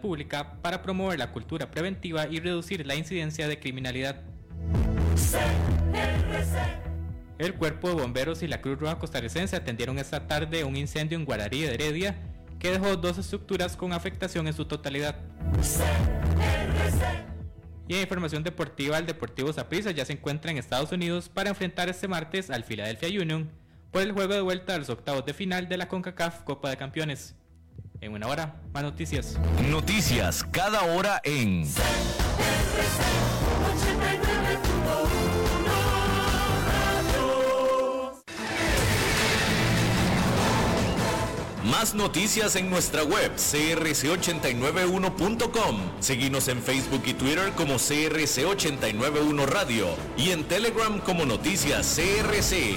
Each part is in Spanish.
pública para promover la cultura preventiva y reducir la incidencia de criminalidad. El Cuerpo de Bomberos y la Cruz Roja Costarricense atendieron esta tarde un incendio en Guararí de Heredia que dejó dos estructuras con afectación en su totalidad. Y en información deportiva, el Deportivo Saprissa ya se encuentra en Estados Unidos para enfrentar este martes al Philadelphia Union por el juego de vuelta a los octavos de final de la CONCACAF Copa de Campeones. En una hora, más noticias. Noticias cada hora en Más noticias en nuestra web crc891.com. Seguimos en Facebook y Twitter como CRC891 Radio y en Telegram como Noticias CRC.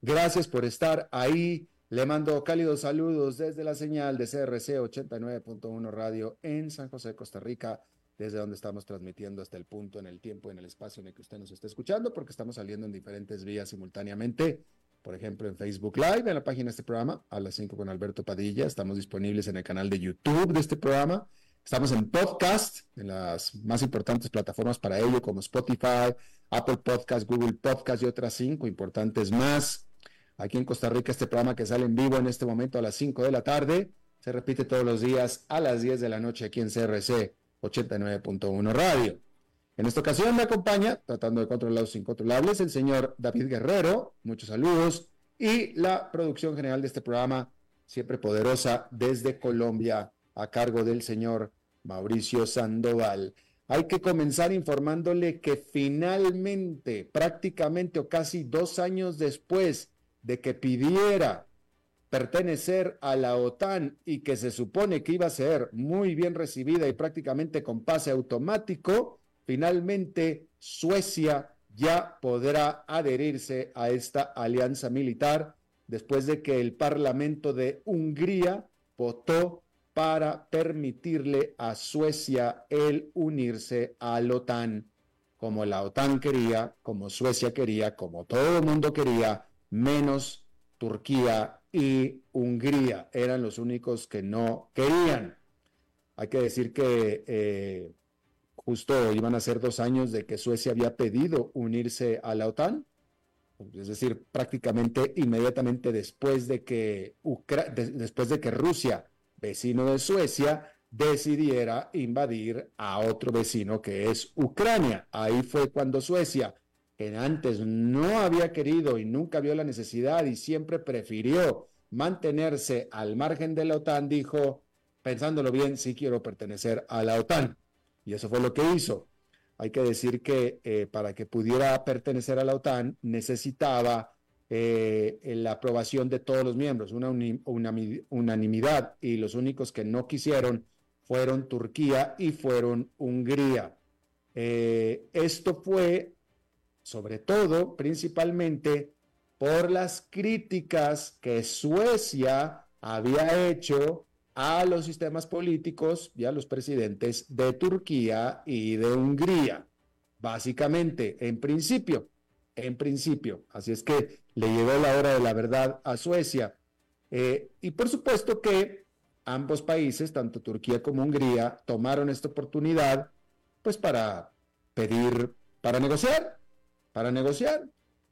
Gracias por estar ahí. Le mando cálidos saludos desde la señal de CRC 89.1 Radio en San José, Costa Rica, desde donde estamos transmitiendo hasta el punto en el tiempo, en el espacio en el que usted nos esté escuchando, porque estamos saliendo en diferentes vías simultáneamente. Por ejemplo, en Facebook Live, en la página de este programa, a las 5 con Alberto Padilla. Estamos disponibles en el canal de YouTube de este programa Estamos en podcast, en las más importantes plataformas para ello, como Spotify, Apple Podcast, Google Podcast y otras cinco importantes más. Aquí en Costa Rica, este programa que sale en vivo en este momento a las 5 de la tarde, se repite todos los días a las 10 de la noche aquí en CRC 89.1 Radio. En esta ocasión me acompaña, tratando de controlar los incontrolables, el señor David Guerrero, muchos saludos, y la producción general de este programa, siempre poderosa, desde Colombia, a cargo del señor Mauricio Sandoval. Hay que comenzar informándole que finalmente, prácticamente o casi dos años después de que pidiera pertenecer a la OTAN y que se supone que iba a ser muy bien recibida y prácticamente con pase automático, finalmente Suecia ya podrá adherirse a esta alianza militar después de que el Parlamento de Hungría votó para permitirle a Suecia el unirse a la OTAN, como la OTAN quería, como Suecia quería, como todo el mundo quería, menos Turquía y Hungría. Eran los únicos que no querían. Hay que decir que eh, justo iban a ser dos años de que Suecia había pedido unirse a la OTAN, es decir, prácticamente inmediatamente después de que, después de que Rusia vecino de Suecia, decidiera invadir a otro vecino que es Ucrania. Ahí fue cuando Suecia, que antes no había querido y nunca vio la necesidad y siempre prefirió mantenerse al margen de la OTAN, dijo, pensándolo bien, sí quiero pertenecer a la OTAN. Y eso fue lo que hizo. Hay que decir que eh, para que pudiera pertenecer a la OTAN necesitaba eh, la aprobación de todos los miembros, una, unanimidad, y los únicos que no quisieron fueron Turquía y fueron Hungría. Eh, esto fue, sobre todo, principalmente por las críticas que Suecia había hecho a los sistemas políticos y a los presidentes de Turquía y de Hungría. Básicamente, en principio, en principio. Así es que le llegó la hora de la verdad a Suecia. Eh, y por supuesto que ambos países, tanto Turquía como Hungría, tomaron esta oportunidad pues para pedir, para negociar, para negociar.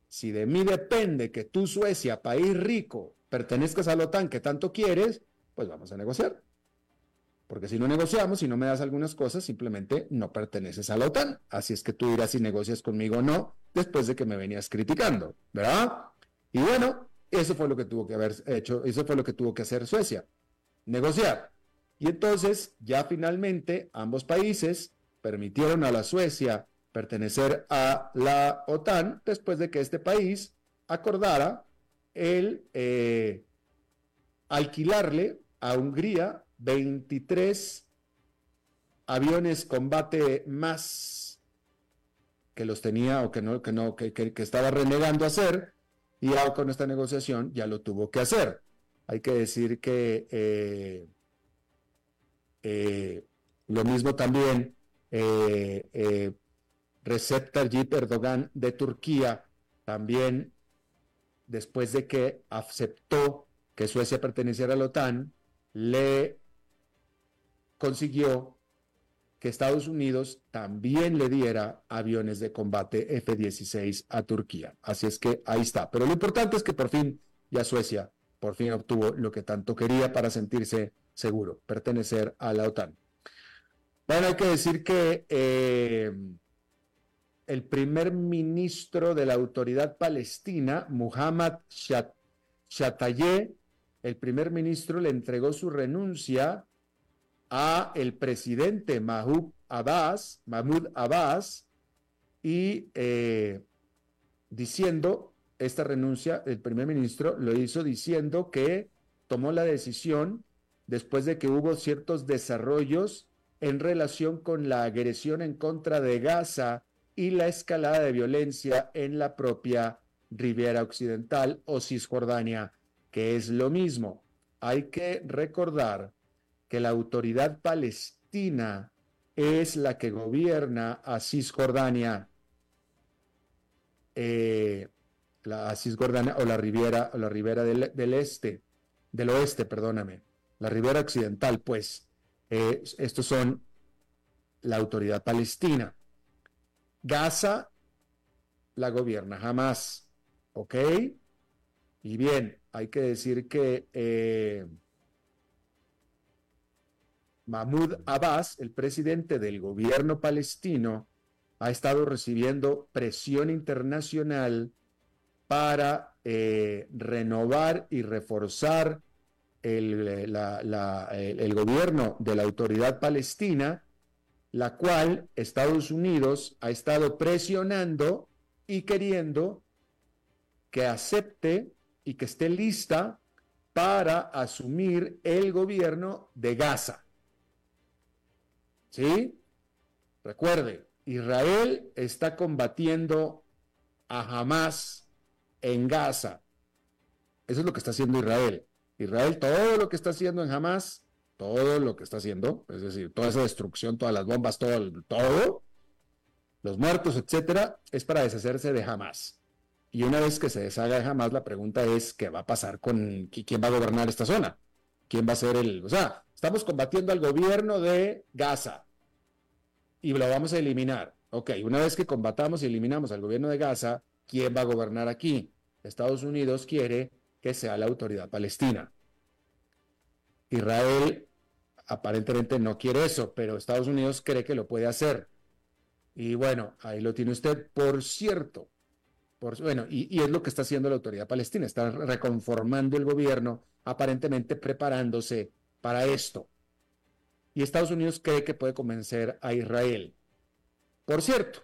Si de mí depende que tú, Suecia, país rico, pertenezcas a la OTAN que tanto quieres, pues vamos a negociar. Porque si no negociamos, si no me das algunas cosas, simplemente no perteneces a la OTAN. Así es que tú dirás si negocias conmigo o no, después de que me venías criticando, ¿verdad? Y bueno, Eso fue lo que tuvo que haber hecho, eso fue lo que tuvo que hacer Suecia, negociar. Y entonces ya finalmente ambos países permitieron a la Suecia pertenecer a la OTAN después de que este país acordara el eh, alquilarle a Hungría 23 aviones combate más que los tenía o que no, que no, que, que, estaba renegando hacer, y ya con esta negociación ya lo tuvo que hacer. Hay que decir que eh, eh, lo mismo también Recep Tayyip Erdogan de Turquía, también después de que aceptó que Suecia perteneciera a la OTAN, le consiguió que Estados Unidos también le diera aviones de combate F-16 a Turquía. Así es que ahí está. Pero lo importante es que por fin ya Suecia por fin obtuvo lo que tanto quería para sentirse seguro, pertenecer a la OTAN. Bueno, hay que decir que eh, el primer ministro de la autoridad palestina, Muhammad Shatayeh, el primer ministro le entregó su renuncia a el presidente Mahmoud Abbas, Mahmoud y eh, diciendo esta renuncia, el primer ministro lo hizo diciendo que tomó la decisión después de que hubo ciertos desarrollos en relación con la agresión en contra de Gaza y la escalada de violencia en la propia Riviera Occidental o Cisjordania, que es lo mismo. Hay que recordar que la autoridad palestina es la que gobierna a Cisjordania, eh, la Cisjordania o la Riviera, o la Ribera del, Este, del Oeste, perdóname la ribera occidental, pues eh, estos son la autoridad palestina. Gaza la gobierna jamás, ¿ok? Y bien, hay que decir que eh, Mahmoud Abbas, el presidente del gobierno palestino, ha estado recibiendo presión internacional para eh, renovar y reforzar el, gobierno de la autoridad palestina, la cual Estados Unidos ha estado presionando y queriendo que acepte y que esté lista para asumir el gobierno de Gaza. ¿Sí? Recuerde, Israel está combatiendo a Hamas en Gaza. Eso es lo que está haciendo Israel. Israel todo lo que está haciendo en Hamas, todo lo que está haciendo, es decir, toda esa destrucción, todas las bombas, todo, todo, los muertos, etcétera, es para deshacerse de Hamas. Y una vez que se deshaga de Hamas, la pregunta es qué va a pasar con quién va a gobernar esta zona, quién va a ser el, o sea, estamos combatiendo al gobierno de Gaza y lo vamos a eliminar. Ok, una vez que combatamos y eliminamos al gobierno de Gaza, ¿quién va a gobernar aquí? Estados Unidos quiere que sea la autoridad palestina. Israel aparentemente no quiere eso, pero Estados Unidos cree que lo puede hacer. Y bueno, ahí lo tiene usted. Por cierto, por, bueno, y, es lo que está haciendo la autoridad palestina, está reconformando el gobierno, aparentemente preparándose para esto. Y Estados Unidos cree que puede convencer a Israel. Por cierto,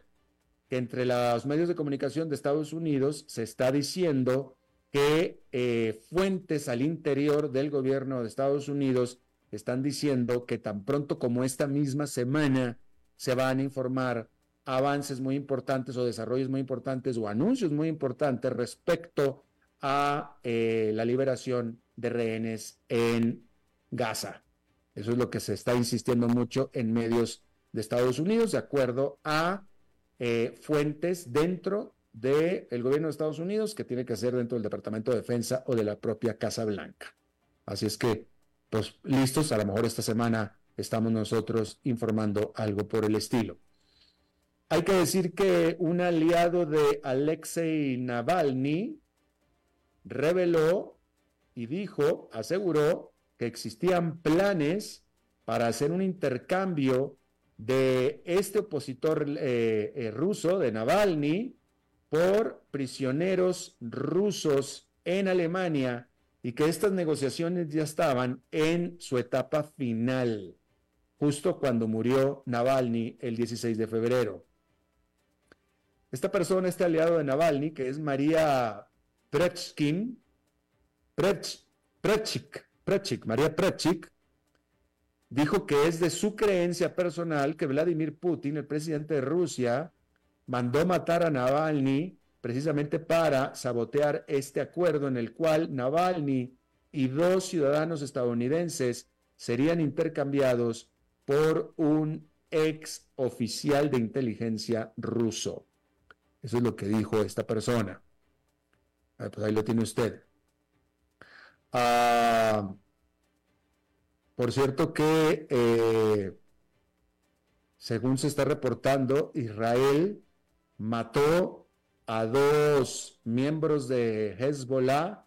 entre los medios de comunicación de Estados Unidos se está diciendo que eh, fuentes al interior del gobierno de Estados Unidos están diciendo que tan pronto como esta misma semana se van a informar avances muy importantes o desarrollos muy importantes o anuncios muy importantes respecto a eh, la liberación de rehenes en Gaza. Eso es lo que se está insistiendo mucho en medios de Estados Unidos, de acuerdo a eh, fuentes dentro del gobierno de Estados Unidos que tiene que hacer dentro del Departamento de Defensa o de la propia Casa Blanca. Así es que, pues listos, a lo mejor esta semana estamos nosotros informando algo por el estilo. Hay que decir que un aliado de Alexei Navalny reveló y dijo, aseguró que existían planes para hacer un intercambio de este opositor eh, eh, ruso, de Navalny, por prisioneros rusos en Alemania y que estas negociaciones ya estaban en su etapa final, justo cuando murió Navalny el 16 de febrero. Esta persona, este aliado de Navalny, que es María Prechkin, Prechik, Prechik, María Prechik, dijo que es de su creencia personal que Vladimir Putin, el presidente de Rusia, mandó matar a Navalny precisamente para sabotear este acuerdo en el cual Navalny y dos ciudadanos estadounidenses serían intercambiados por un ex oficial de inteligencia ruso. Eso es lo que dijo esta persona. Ah, pues ahí lo tiene usted. Ah, por cierto que, eh, según se está reportando, Israel mató a dos miembros de Hezbollah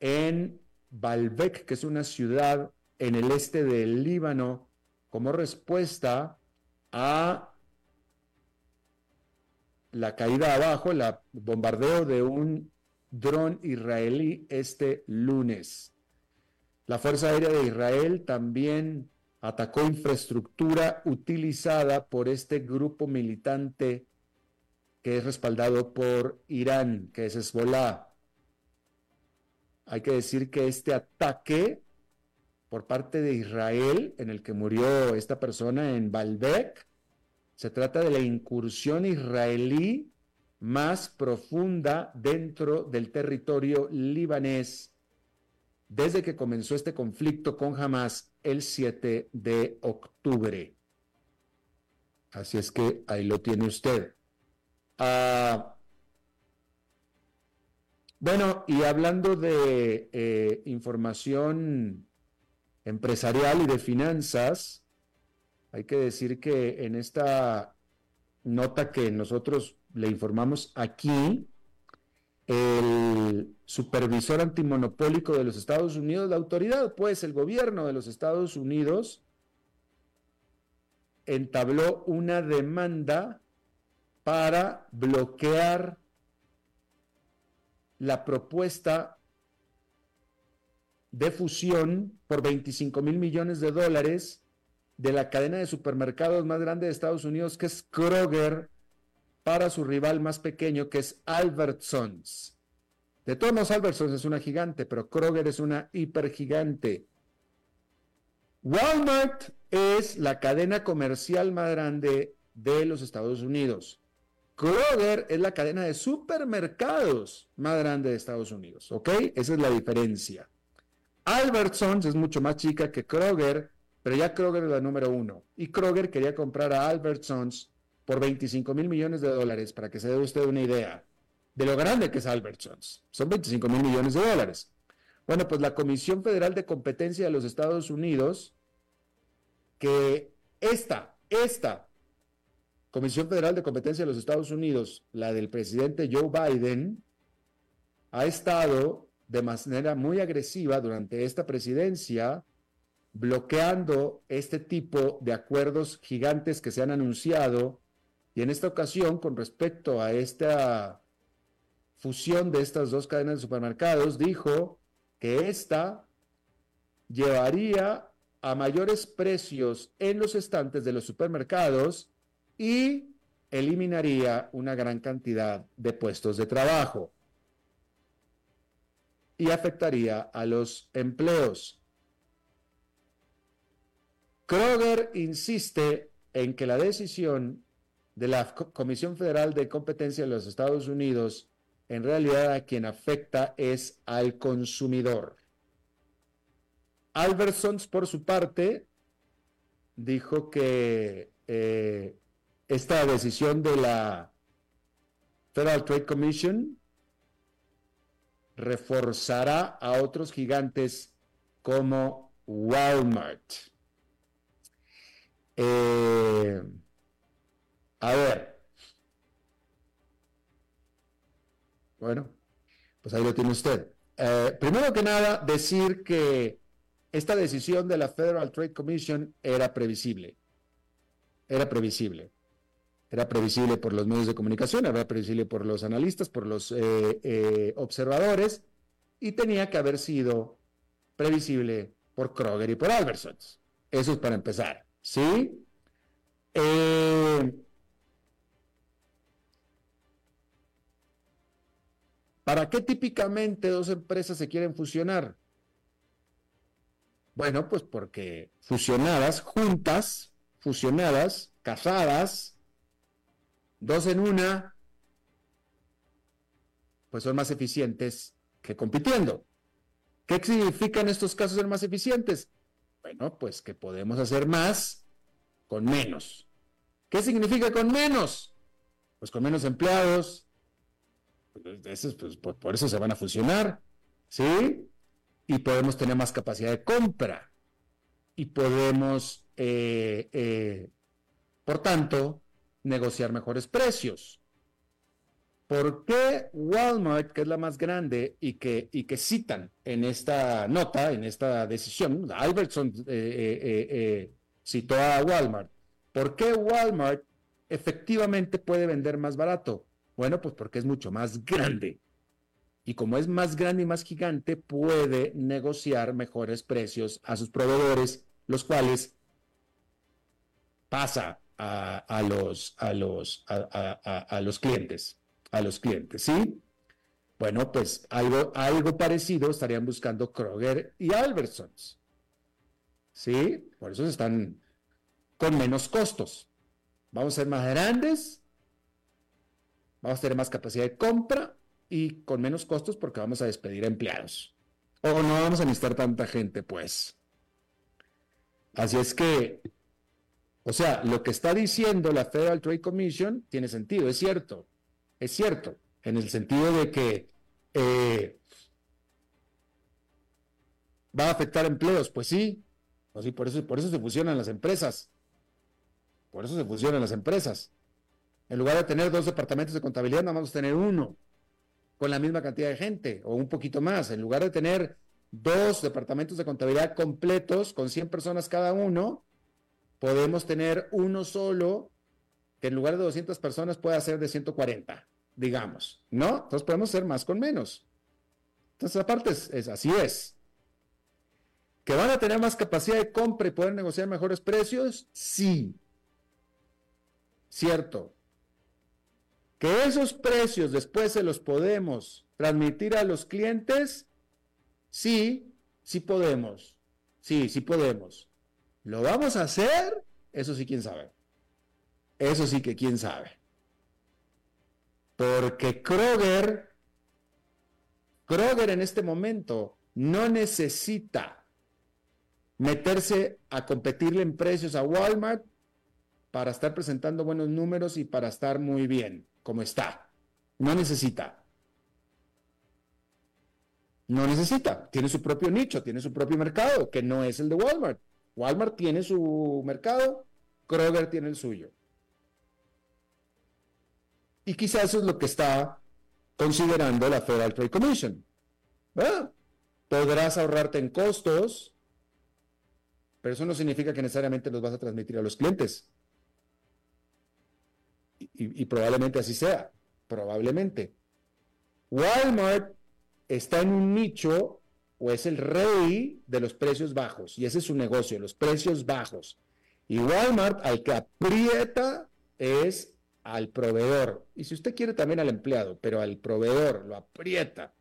en Baalbek, que es una ciudad en el este del Líbano, como respuesta a la caída abajo, el bombardeo de un dron israelí este lunes. La Fuerza Aérea de Israel también atacó infraestructura utilizada por este grupo militante que es respaldado por Irán, que es Hezbollah. Hay que decir que este ataque por parte de Israel, en el que murió esta persona en Baalbek, se trata de la incursión israelí más profunda dentro del territorio libanés desde que comenzó este conflicto con Hamas el 7 de octubre. Así es que ahí lo tiene usted. Ah, bueno, y hablando de eh, información empresarial y de finanzas, hay que decir que en esta nota que nosotros le informamos aquí, el supervisor antimonopólico de los Estados Unidos, la autoridad, pues el gobierno de los Estados Unidos, entabló una demanda para bloquear la propuesta de fusión por 25 mil millones de dólares de la cadena de supermercados más grande de Estados Unidos, que es Kroger, para su rival más pequeño, que es Albertsons. De todos modos, Albertsons es una gigante, pero Kroger es una hipergigante. Walmart es la cadena comercial más grande de los Estados Unidos. Kroger es la cadena de supermercados más grande de Estados Unidos, ¿ok? Esa es la diferencia. Albertsons es mucho más chica que Kroger, pero ya Kroger es la número uno. Y Kroger quería comprar a Albertsons por 25 mil millones de dólares, para que se dé usted una idea de lo grande que es Albertsons. Son 25 mil millones de dólares. Bueno, pues la Comisión Federal de Competencia de los Estados Unidos, que esta, esta Comisión Federal de Competencia de los Estados Unidos, la del presidente Joe Biden, ha estado de manera muy agresiva durante esta presidencia bloqueando este tipo de acuerdos gigantes que se han anunciado. Y en esta ocasión, con respecto a esta fusión de estas dos cadenas de supermercados, dijo que esta llevaría a mayores precios en los estantes de los supermercados y eliminaría una gran cantidad de puestos de trabajo y afectaría a los empleos. Kroger insiste en que la decisión de la Comisión Federal de Competencia de los Estados Unidos, en realidad a quien afecta es al consumidor. Albertsons, por su parte, dijo que eh, esta decisión de la Federal Trade Commission reforzará a otros gigantes como Walmart. Eh, a ver. Bueno, pues ahí lo tiene usted. Eh, primero que nada, decir que esta decisión de la Federal Trade Commission era previsible. Era previsible. Era previsible por los medios de comunicación, era previsible por los analistas, por los eh, eh, observadores, y tenía que haber sido previsible por Kroger y por Albertsons. Eso es para empezar, ¿sí? Eh, ¿Para qué típicamente dos empresas se quieren fusionar? Bueno, pues porque fusionadas, juntas, fusionadas, casadas, dos en una, pues son más eficientes que compitiendo. ¿Qué significan estos casos ser más eficientes? Bueno, pues que podemos hacer más con menos. ¿Qué significa con menos? Pues con menos empleados. Pues, pues, por eso se van a fusionar, ¿sí? y podemos tener más capacidad de compra y podemos, eh, eh, por tanto, negociar mejores precios. ¿Por qué Walmart, que es la más grande y que, y que citan en esta nota, en esta decisión, Albertson eh, citó a Walmart, ¿por qué Walmart efectivamente puede vender más barato? Bueno, pues porque es mucho más grande y como es más grande y más gigante, puede negociar mejores precios a sus proveedores, los cuales pasa a, los, a, los, a, los clientes, a los clientes, ¿sí? Bueno, pues algo, algo parecido estarían buscando Kroger y Albertsons, ¿sí? Por eso están con menos costos. Vamos a ser más grandes, vamos a tener más capacidad de compra y con menos costos porque vamos a despedir empleados. O no vamos a necesitar tanta gente, pues. Así es que, o sea, lo que está diciendo la Federal Trade Commission tiene sentido, es cierto, es cierto, en el sentido de que eh, va a afectar empleos, pues sí, pues por, eso, por eso se fusionan las empresas, por eso se fusionan las empresas. En lugar de tener dos departamentos de contabilidad, nada más tener uno con la misma cantidad de gente o un poquito más. En lugar de tener dos departamentos de contabilidad completos con 100 personas cada uno, podemos tener uno solo que en lugar de 200 personas pueda ser de 140, digamos, ¿no? Entonces podemos ser más con menos. Entonces, aparte, es, así es. ¿Que van a tener más capacidad de compra y poder negociar mejores precios? Sí. Cierto. Que esos precios después se los podemos transmitir a los clientes, sí, sí podemos. Sí, sí podemos. ¿Lo vamos a hacer? Eso sí, quién sabe. Eso sí que quién sabe. Porque Kroger, Kroger en este momento no necesita meterse a competirle en precios a Walmart para estar presentando buenos números y para estar muy bien como está. No necesita. No necesita. Tiene su propio nicho, tiene su propio mercado, que no es el de Walmart. Walmart tiene su mercado, Kroger tiene el suyo. Y quizás eso es lo que está considerando la Federal Trade Commission. Podrás ahorrarte en costos, pero eso no significa que necesariamente los vas a transmitir a los clientes y, probablemente así sea, probablemente. Walmart está en un nicho o es el rey de los precios bajos y ese es su negocio, los precios bajos. Y Walmart al que aprieta es al proveedor. Y si usted quiere también al empleado, pero al proveedor lo aprieta.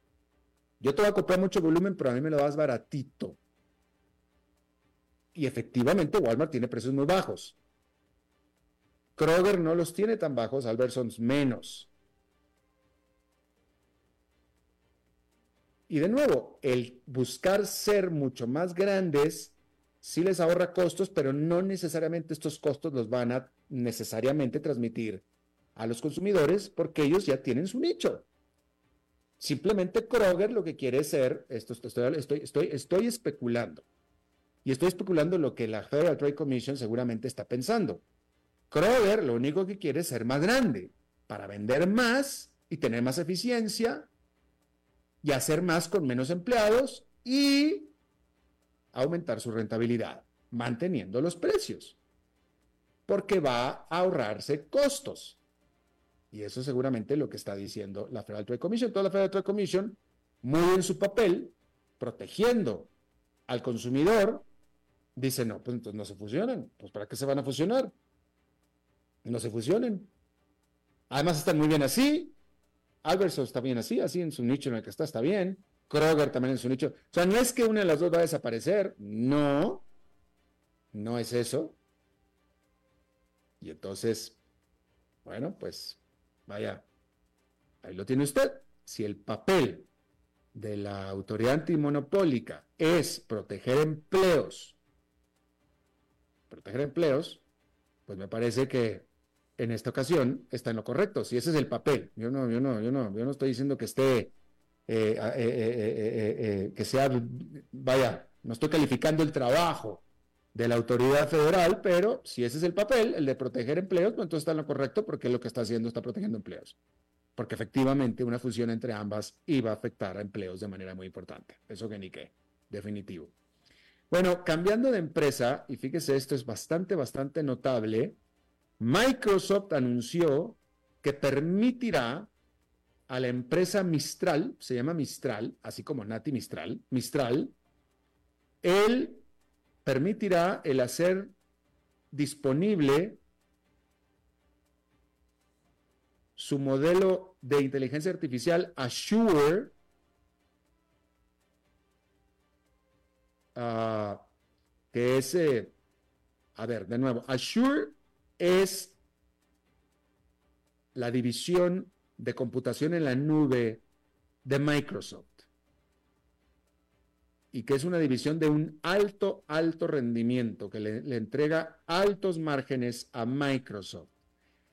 Yo te voy a comprar mucho volumen, pero a mí me lo das baratito. Y efectivamente Walmart tiene precios muy bajos. Kroger no los tiene tan bajos, Albertsons menos. Y de nuevo, el buscar ser mucho más grandes sí les ahorra costos, pero no necesariamente estos costos los van a necesariamente transmitir a los consumidores porque ellos ya tienen su nicho. Simplemente Kroger lo que quiere ser, esto estoy, estoy, estoy, estoy especulando, y estoy especulando lo que la Federal Trade Commission seguramente está pensando. Kroger lo único que quiere es ser más grande para vender más y tener más eficiencia y hacer más con menos empleados y aumentar su rentabilidad, manteniendo los precios. porque va a ahorrarse costos. Y eso es seguramente lo que está diciendo la Federal Trade Commission. Toda la Federal Trade Commission, muy en su papel, protegiendo al consumidor, dice, no, pues entonces no se fusionan. Pues ¿para qué se van a fusionar? No se fusionen. Además están muy bien así. Albertson está bien así, así en su nicho en el que está, está bien. Kroger también en su nicho. O sea, no es que una de las dos va a desaparecer. No. No es eso. Y entonces, bueno, pues vaya, ahí lo tiene usted. Si el papel de la autoridad antimonopólica es proteger empleos, proteger empleos, pues me parece que en esta ocasión está en lo correcto. Si ese es el papel, yo no, yo no, yo no, yo no estoy diciendo que esté, eh, eh, eh, que sea, vaya, no estoy calificando el trabajo de la autoridad federal, pero si ese es el papel, el de proteger empleos, pues entonces está en lo correcto porque lo que está haciendo está protegiendo empleos. Porque efectivamente una fusión entre ambas iba a afectar a empleos de manera muy importante. Eso que ni qué, definitivo. Bueno, cambiando de empresa, y fíjese, esto es bastante, bastante notable, Microsoft anunció que permitirá a la empresa Mistral, se llama Mistral, así como Nati Mistral, Mistral, él permitirá el hacer disponible su modelo de inteligencia artificial Azure uh, que es, eh, a ver, de nuevo, Azure es la división de computación en la nube de Microsoft y que es una división de un alto, alto rendimiento, que le, entrega altos márgenes a Microsoft.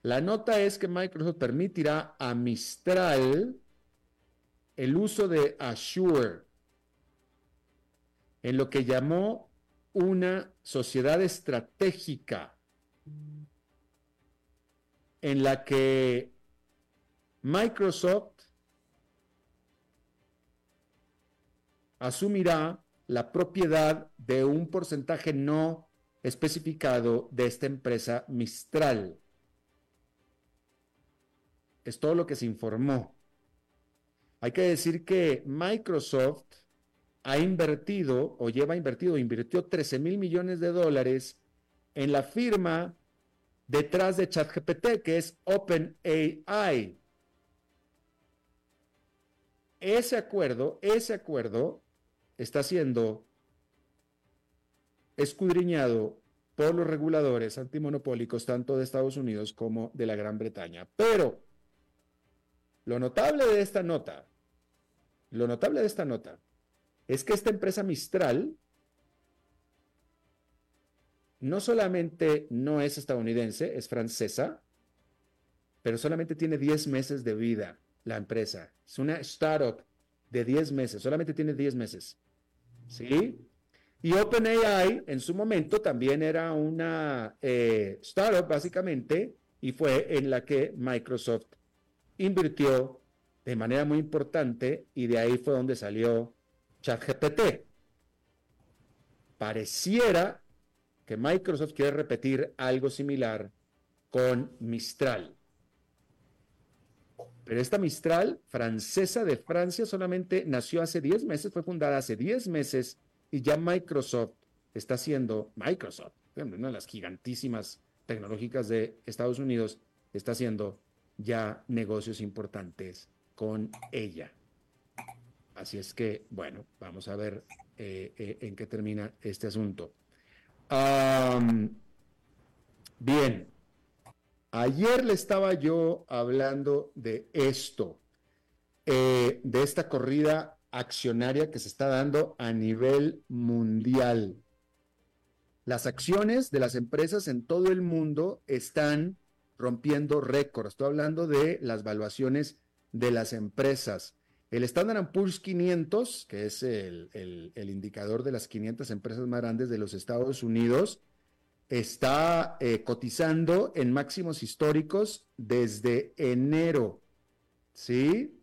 La nota es que Microsoft permitirá a Mistral el uso de Azure en lo que llamó una sociedad estratégica en la que Microsoft asumirá la propiedad de un porcentaje no especificado de esta empresa Mistral. Es todo lo que se informó. Hay que decir que Microsoft ha invertido o lleva invertido, invirtió 13 mil millones de dólares en la firma detrás de ChatGPT, que es OpenAI. Ese acuerdo, ese acuerdo está siendo escudriñado por los reguladores antimonopólicos tanto de Estados Unidos como de la Gran Bretaña. Pero lo notable de esta nota, lo notable de esta nota es que esta empresa Mistral no solamente no es estadounidense, es francesa, pero solamente tiene 10 meses de vida la empresa. Es una startup de 10 meses, solamente tiene 10 meses. ¿Sí? Y OpenAI en su momento también era una eh, startup básicamente y fue en la que Microsoft invirtió de manera muy importante y de ahí fue donde salió ChatGPT. Pareciera que Microsoft quiere repetir algo similar con Mistral. Pero esta Mistral francesa de Francia solamente nació hace 10 meses, fue fundada hace 10 meses y ya Microsoft está haciendo, Microsoft, una de las gigantísimas tecnológicas de Estados Unidos, está haciendo ya negocios importantes con ella. Así es que, bueno, vamos a ver eh, eh, en qué termina este asunto bien, ayer le estaba yo hablando de esto, eh, de esta corrida accionaria que se está dando a nivel mundial. Las acciones de las empresas en todo el mundo están rompiendo récords. Estoy hablando de las valuaciones de las empresas. El Standard Poor's 500, que es el, indicador de las 500 empresas más grandes de los Estados Unidos, está eh, cotizando en máximos históricos desde enero. ¿Sí?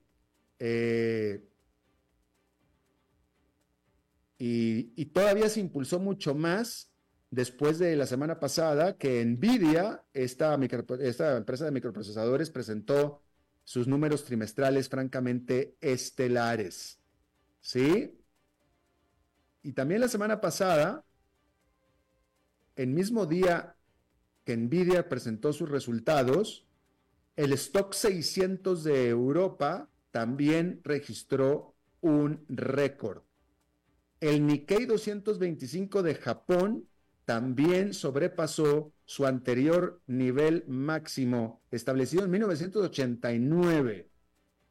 Eh, y, todavía se impulsó mucho más después de la semana pasada que Nvidia, esta empresa de microprocesadores, presentó sus números trimestrales francamente estelares. ¿Sí? Y también la semana pasada, el mismo día que Nvidia presentó sus resultados, el stock 600 de Europa también registró un récord. El Nikkei 225 de Japón también sobrepasó su anterior nivel máximo establecido en 1989.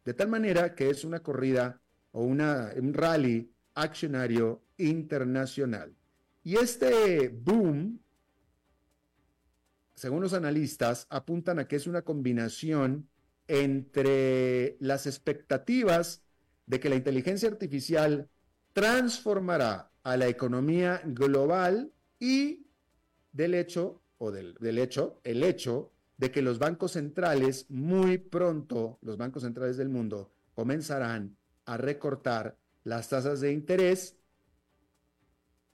De tal manera que es una corrida o un rally accionario internacional. Y este boom, según los analistas, apuntan a que es una combinación entre las expectativas de que la inteligencia artificial transformará a la economía global y del hecho, o del, hecho, el hecho de que los bancos centrales muy pronto, los bancos centrales del mundo, comenzarán a recortar las tasas de interés,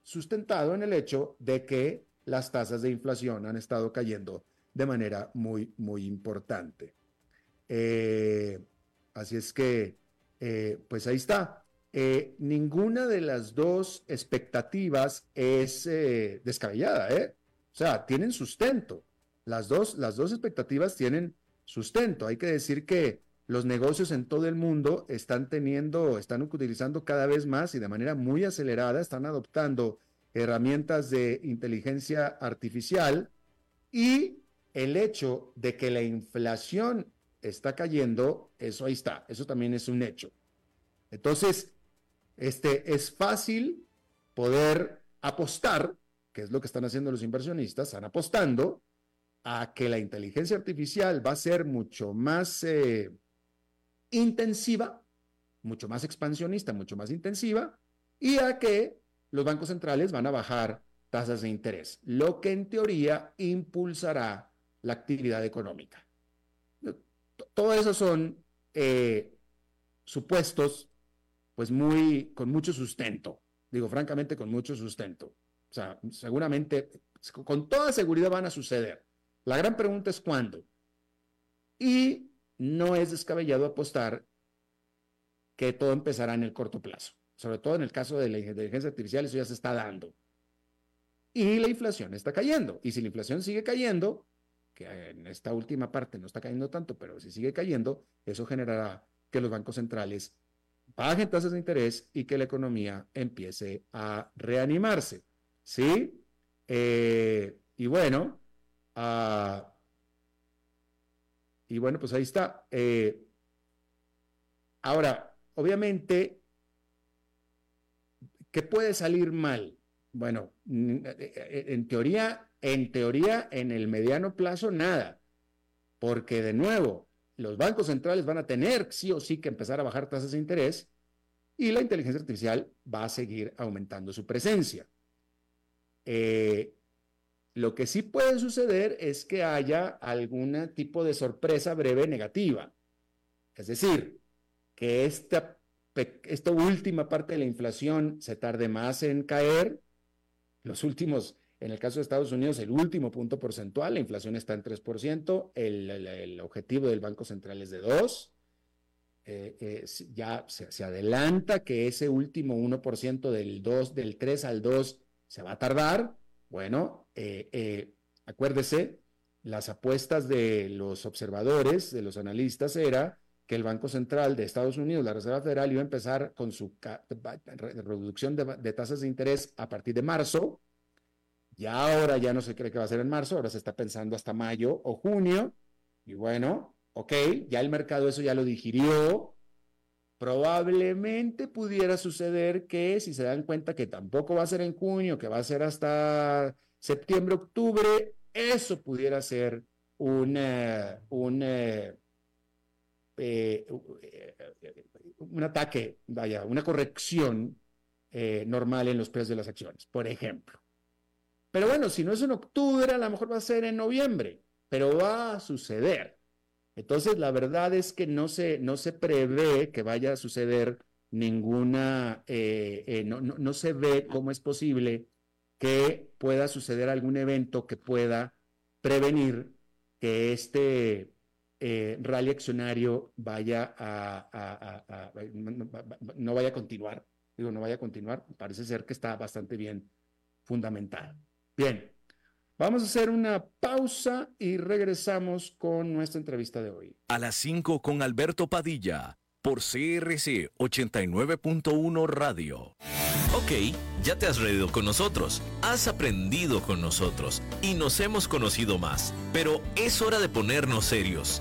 sustentado en el hecho de que las tasas de inflación han estado cayendo de manera muy, muy importante. Eh, así es que, eh, pues ahí está. Eh, ninguna de las dos expectativas es eh, descabellada, ¿eh? O sea, tienen sustento. Las dos, las dos expectativas tienen sustento. Hay que decir que los negocios en todo el mundo están teniendo, están utilizando cada vez más y de manera muy acelerada, están adoptando herramientas de inteligencia artificial y el hecho de que la inflación está cayendo, eso ahí está, eso también es un hecho. Entonces, este, es fácil poder apostar, que es lo que están haciendo los inversionistas, están apostando a que la inteligencia artificial va a ser mucho más eh, intensiva, mucho más expansionista, mucho más intensiva, y a que los bancos centrales van a bajar tasas de interés, lo que en teoría impulsará la actividad económica. Todo eso son eh, supuestos pues muy, con mucho sustento. Digo, francamente, con mucho sustento. O sea, seguramente, con toda seguridad van a suceder. La gran pregunta es cuándo. Y no es descabellado apostar que todo empezará en el corto plazo. Sobre todo en el caso de la inteligencia artificial, eso ya se está dando. Y la inflación está cayendo. Y si la inflación sigue cayendo, que en esta última parte no está cayendo tanto, pero si sigue cayendo, eso generará que los bancos centrales bajen tasas de interés y que la economía empiece a reanimarse. ¿Sí? Eh, y bueno, ah, y bueno, pues ahí está. Eh, ahora, obviamente, ¿qué puede salir mal? Bueno, eh, en teoría, en teoría, en el mediano plazo, nada. Porque de nuevo, los bancos centrales van a tener sí o sí que empezar a bajar tasas de interés y la inteligencia artificial va a seguir aumentando su presencia. Eh, lo que sí puede suceder es que haya algún tipo de sorpresa breve negativa. Es decir, que esta, esta última parte de la inflación se tarde más en caer. Los últimos en el caso de Estados Unidos, el último punto porcentual, la inflación está en 3%, el, el, objetivo del Banco Central es de 2%. Eh, eh, ya se, adelanta que ese último 1% del 2, del 3 al 2 se va a tardar. Bueno, eh, acuérdese, las apuestas de los observadores, de los analistas, era que el Banco Central de Estados Unidos, la Reserva Federal, iba a empezar con su reducción de, de tasas de interés a partir de marzo, ya ahora ya no se cree que va a ser en marzo, ahora se está pensando hasta mayo o junio. Y bueno, ok, ya el mercado eso ya lo digirió. Probablemente pudiera suceder que si se dan cuenta que tampoco va a ser en junio, que va a ser hasta septiembre, octubre, eso pudiera ser un, un, eh, eh, ataque, vaya, una corrección eh, normal en los precios de las acciones, por ejemplo. Pero bueno, si no es en octubre, a lo mejor va a ser en noviembre, pero va a suceder. Entonces, la verdad es que no se, no se prevé que vaya a suceder ninguna, eh, eh, no, no, se ve cómo es posible que pueda suceder algún evento que pueda prevenir que este eh, rally accionario vaya a, no vaya a continuar. Digo, no vaya a continuar. Parece ser que está bastante bien fundamentado. Bien, vamos a hacer una pausa y regresamos con nuestra entrevista de hoy. A las 5 con Alberto Padilla por CRC 89.1 Radio. Ok, ya te has reído con nosotros, has aprendido con nosotros y nos hemos conocido más, pero es hora de ponernos serios.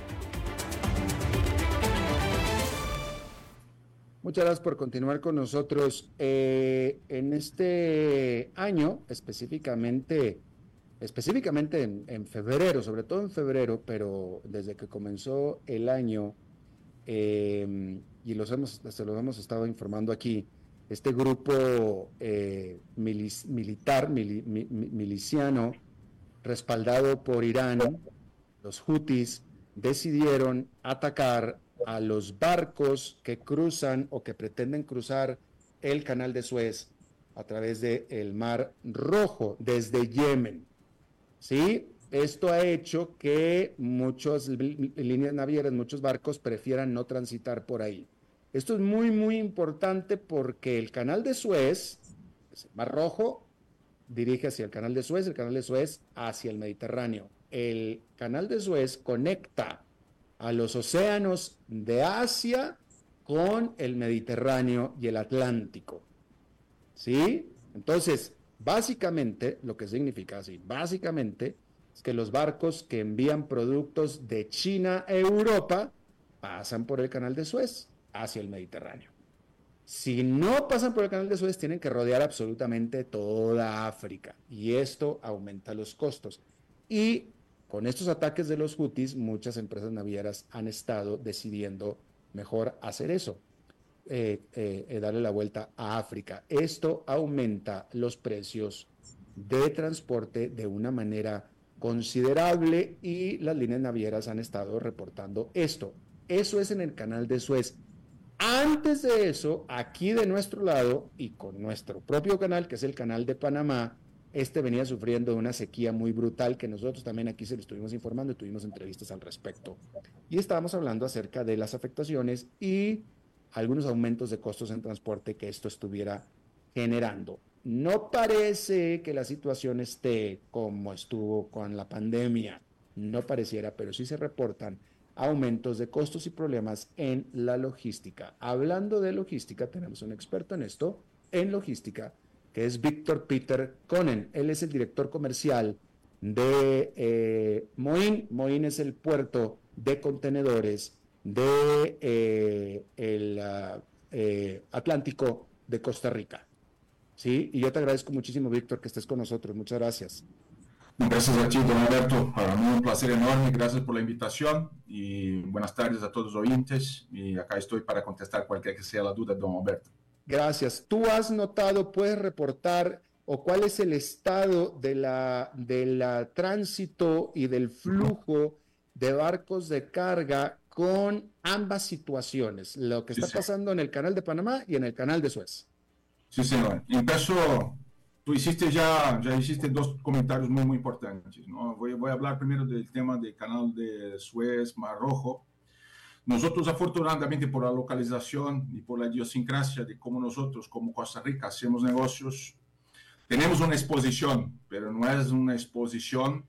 Muchas gracias por continuar con nosotros. Eh, en este año, específicamente, específicamente en, febrero, sobre todo en febrero, pero desde que comenzó el año, eh, y los hemos, se los hemos estado informando aquí, este grupo eh, militar, miliciano, respaldado por Irán, los Houthis decidieron atacar a los barcos que cruzan o que pretenden cruzar el canal de Suez a través del el Mar Rojo desde Yemen. ¿Sí? Esto ha hecho que muchas líneas navieras, muchos barcos prefieran no transitar por ahí. Esto es muy, muy importante porque el canal de Suez, el Mar Rojo, dirige hacia el canal de Suez, el canal de Suez hacia el Mediterráneo. El canal de Suez conecta a los océanos de Asia con el Mediterráneo y el Atlántico. ¿Sí? Entonces, básicamente, lo que significa así, básicamente es que los barcos que envían productos de China a Europa pasan por el canal de Suez hacia el Mediterráneo. Si no pasan por el canal de Suez, tienen que rodear absolutamente toda África y esto aumenta los costos. Y con estos ataques de los Houthis, muchas empresas navieras han estado decidiendo mejor hacer eso, eh, eh, eh, darle la vuelta a África. Esto aumenta los precios de transporte de una manera considerable y las líneas navieras han estado reportando esto. Eso es en el canal de Suez. Antes de eso, aquí de nuestro lado y con nuestro propio canal, que es el canal de Panamá, este venía sufriendo una sequía muy brutal que nosotros también aquí se lo estuvimos informando y tuvimos entrevistas al respecto. Y estábamos hablando acerca de las afectaciones y algunos aumentos de costos en transporte que esto estuviera generando. No parece que la situación esté como estuvo con la pandemia, no pareciera, pero sí se reportan aumentos de costos y problemas en la logística. Hablando de logística, tenemos un experto en esto, en logística, que es Víctor Peter Conen. Él es el director comercial de eh, Moín. Moín es el puerto de contenedores de eh, el ah, eh, Atlántico de Costa Rica. ¿Sí? Y yo te agradezco muchísimo, Víctor, que estés con nosotros. Muchas gracias. Gracias a ti, don Alberto. Para mí un placer enorme. Gracias por la invitación y buenas tardes a todos los oyentes. Y acá estoy para contestar cualquier que sea la duda, don Alberto. Gracias. ¿Tú has notado, puedes reportar o cuál es el estado de la, de la tránsito y del flujo de barcos de carga con ambas situaciones, lo que está pasando en el canal de Panamá y en el canal de Suez? Sí, señor. Empezó tú hiciste ya, ya hiciste dos comentarios muy, muy importantes. ¿no? Voy, voy a hablar primero del tema del canal de Suez, Mar Rojo. Nosotros, afortunadamente, por la localización y por la idiosincrasia de cómo nosotros, como Costa Rica, hacemos negocios, tenemos una exposición, pero no es una exposición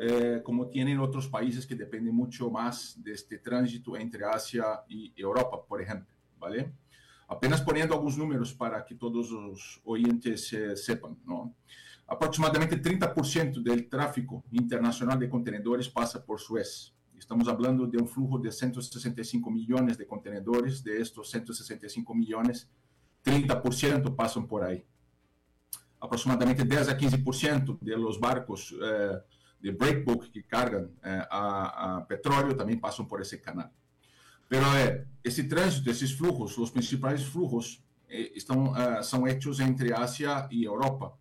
eh, como tienen otros países que dependen mucho más de este tránsito entre Asia y Europa, por ejemplo, ¿vale? Apenas poniendo alguns números para que todos os oyentes eh, sepan, ¿no? Aproximadamente 30% del tráfico internacional de contenedores pasa por Suez. Estamos hablando de un flujo de 165 millones de contenedores. De estos 165 millones, 30% pasan por ahí. Aproximadamente 10 a 15% de los barcos eh, de breakbulk que cargan eh, a, petróleo también pasan por ese canal. Pero eh, ese tránsito, esos flujos, los principales flujos, eh, están, uh, son hechos entre Asia y Europa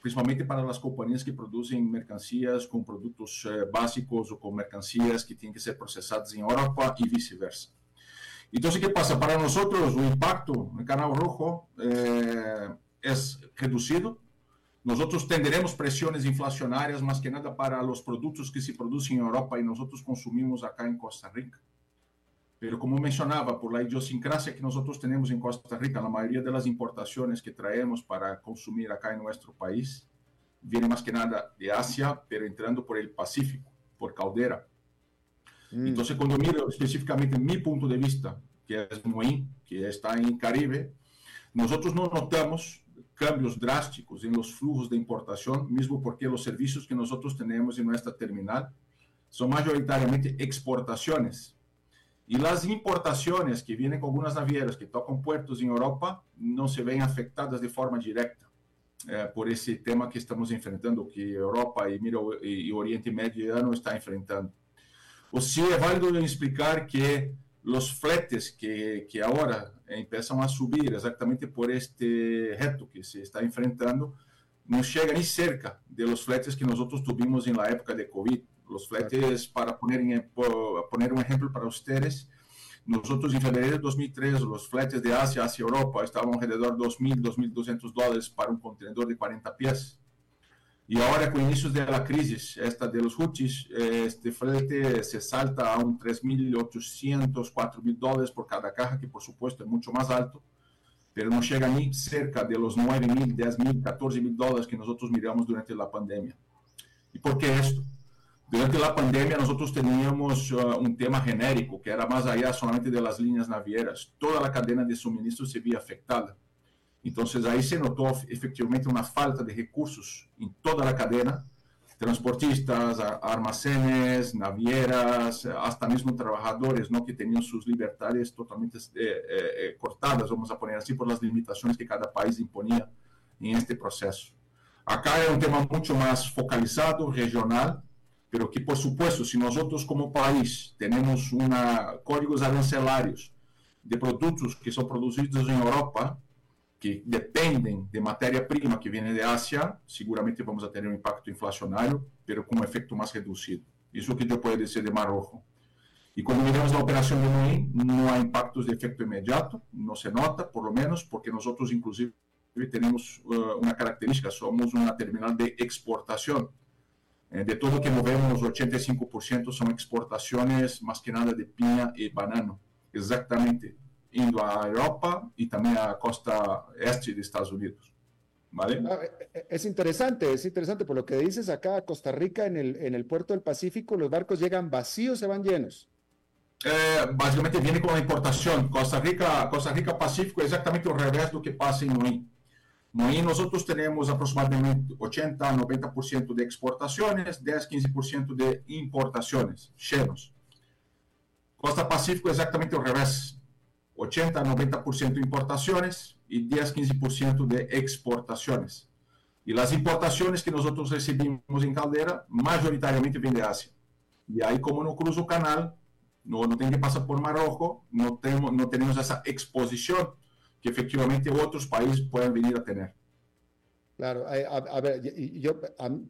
principalmente para as companhias que produzem mercancías com produtos eh, básicos ou com mercancías que têm que ser processadas em Europa e vice-versa. Então, o que passa? Para nós, o impacto no Canal Rojo eh, é reduzido. Nós tenderemos pressões inflacionárias, mas que nada para os produtos que se produzem em Europa e nós consumimos acá em Costa Rica. Pero como mencionaba, por la idiosincrasia que nosotros tenemos en Costa Rica, la mayoría de las importaciones que traemos para consumir acá en nuestro país vienen más que nada de Asia, pero entrando por el Pacífico, por Caldera. Mm. Entonces, cuando miro específicamente mi punto de vista, que es muy, que está en Caribe, nosotros no notamos cambios drásticos en los flujos de importación, mismo porque los servicios que nosotros tenemos en nuestra terminal son mayoritariamente exportaciones y las importaciones que vienen con algunas navieras que tocan puertos en Europa no se ven afectadas de forma directa eh, por ese tema que estamos enfrentando, que Europa y, y Oriente Medio está enfrentando. O sí es válido explicar que los fletes que, que ahora empiezan a subir exactamente por este reto que se está enfrentando, no llega ni cerca de los fletes que nosotros tuvimos en la época de COVID. Los fletes, para poner, en, poner un ejemplo para ustedes, nosotros en febrero de 2003, los fletes de Asia hacia Europa estaban alrededor de 2.000, 2.200 dólares para un contenedor de 40 pies. Y ahora con inicios de la crisis, esta de los Houthis, este flete se salta a un 3.800, 4.000 dólares por cada caja, que por supuesto es mucho más alto, pero no llega ni cerca de los 9.000, 10.000, 14.000 dólares que nosotros miramos durante la pandemia. ¿Y por qué esto? Durante la pandemia nosotros teníamos uh, tema genérico que era más allá solamente de las líneas navieras. Toda la cadena de suministro se vía afectada. Entonces ahí se notó efectivamente una falta de recursos en toda la cadena, transportistas, almacenes, navieras, hasta mismo trabajadores, ¿no? que tenían sus libertades totalmente eh, eh, eh, cortadas, vamos a poner así, por las limitaciones que cada país imponía en este proceso. Acá es un tema mucho más focalizado, regional, pero que, por supuesto, si nosotros como país tenemos una, códigos arancelarios de productos que son producidos en Europa, que dependen de materia prima que viene de Asia, seguramente vamos a tener un impacto inflacionario, pero con un efecto más reducido. Eso que yo puedo decir de Mar Rojo. Y cuando miramos la operación de Moín, no hay impactos de efecto inmediato, no se nota, por lo menos, porque nosotros inclusive tenemos uh, una característica, somos una terminal de exportación. Eh, de todo lo que movemos, 85% son exportaciones más que nada de piña y banano, exactamente, indo a Europa y también a costa este de Estados Unidos. ¿Vale? Ah, eh, eh, es interesante, es interesante, por lo que dices acá, Costa Rica, en el, en el puerto del Pacífico, los barcos llegan vacíos, se van llenos. básicamente viene con la importación. Costa Rica, Costa Rica Pacífico exactamente al revés de lo que pasa en Moín. Moín nosotros tenemos aproximadamente 80 a 90% de exportaciones, 10-15% de importaciones, llenos. Costa Pacífico exactamente al revés. 80 a 90% importaciones y 10-15% de exportaciones. Y las importaciones que nosotros recibimos en Caldera mayoritariamente vienen de Asia. Y ahí como no cruzo canal, no, no tengo que pasar por Mar Rojo, no, tenemos, no tenemos esa exposición que efectivamente otros países puedan venir a tener. Claro, a, ver, yo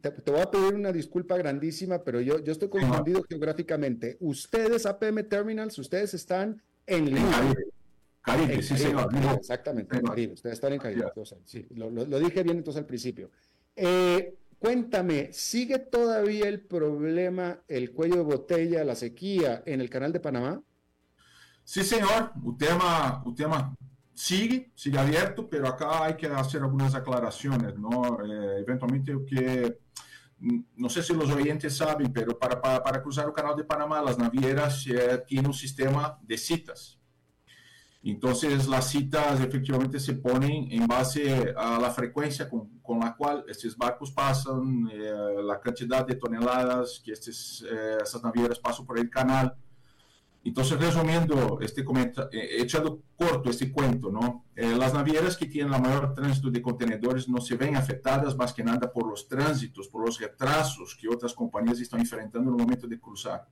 te, voy a pedir una disculpa grandísima, pero yo, yo estoy confundido geográficamente. Ustedes, APM Terminals, ustedes están en Caribe. Caribe, sí, señor. Exactamente, en Caribe. Ustedes están en Caribe. sí, lo, lo, dije bien entonces al principio. Eh, cuéntame, ¿sigue todavía el problema, el cuello de botella, la sequía en el canal de Panamá? Sí, señor. El tema, tema sigue, sigue abierto, pero acá hay que hacer algunas aclaraciones, ¿no? Eh, eventualmente que, no sé si los oyentes saben, pero para, para, cruzar el canal de Panamá, las navieras eh, tienen un sistema de citas. Entonces, las citas efectivamente se ponen en base a la frecuencia con, con la cual estos barcos pasan, eh, la cantidad de toneladas que estes, eh, esas navieras pasan por el canal. Entonces, resumiendo, este eh, echando corto este cuento, ¿no? Eh, las navieras que tienen la mayor tránsito de contenedores no se ven afectadas más que nada por los tránsitos, por los retrasos que otras compañías están enfrentando en el momento de cruzar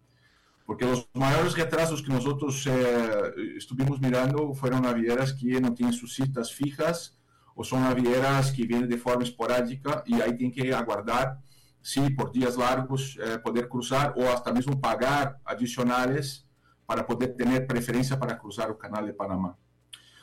porque los mayores retrasos que nosotros eh, estuvimos mirando fueron navieras que no tienen sus citas fijas o son navieras que vienen de forma esporádica y ahí tienen que aguardar, sí, por días largos eh, poder cruzar o hasta mismo pagar adicionales para poder tener preferencia para cruzar el canal de Panamá.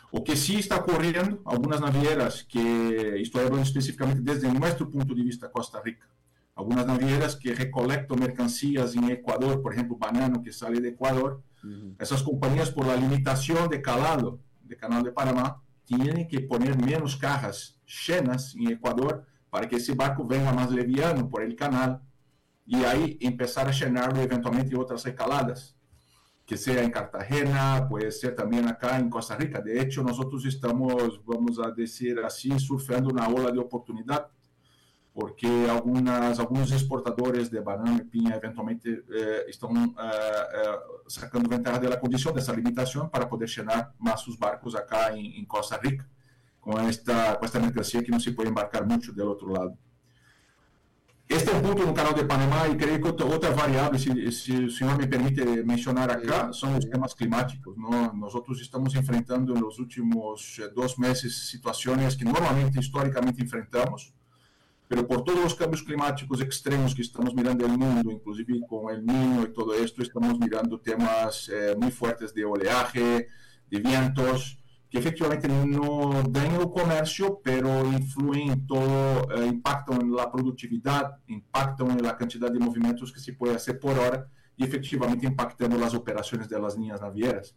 O que sí está ocurriendo, algunas navieras que estoy hablando específicamente desde nuestro punto de vista Costa Rica, algunas navieras que recolectan mercancías en Ecuador, por ejemplo, banano que sale de Ecuador, esas compañías por la limitación de calado del canal de Panamá, tienen que poner menos cajas llenas en Ecuador para que ese barco venga más leviano por el canal y ahí empezar a llenarlo eventualmente otras recaladas, que sea en Cartagena, puede ser también acá en Costa Rica. De hecho, nosotros estamos, vamos a decir así, surfeando una ola de oportunidad porque algunas, algunos exportadores de banana y piña eventualmente eh, están eh, eh, sacando ventaja de la condición, de esa limitación, para poder llenar más sus barcos acá en, en, Costa Rica, con esta, con esta mercancía que no se puede embarcar mucho del otro lado. Este punto en el canal de Panamá y creo que otra, otra variable, si, si, el señor me permite mencionar acá, son los temas climáticos. ¿no? Nosotros estamos enfrentando en los últimos dos meses situaciones que normalmente, históricamente, enfrentamos pero por todos los cambios climáticos extremos que estamos mirando el mundo, inclusive con el niño y todo esto, estamos mirando temas eh, muy fuertes de oleaje, de vientos, que efectivamente no dañan el comercio, pero influyen en todo, eh, impactan en la productividad, impactan en la cantidad de movimientos que se puede hacer por hora y efectivamente impactando las operaciones de las líneas navieras.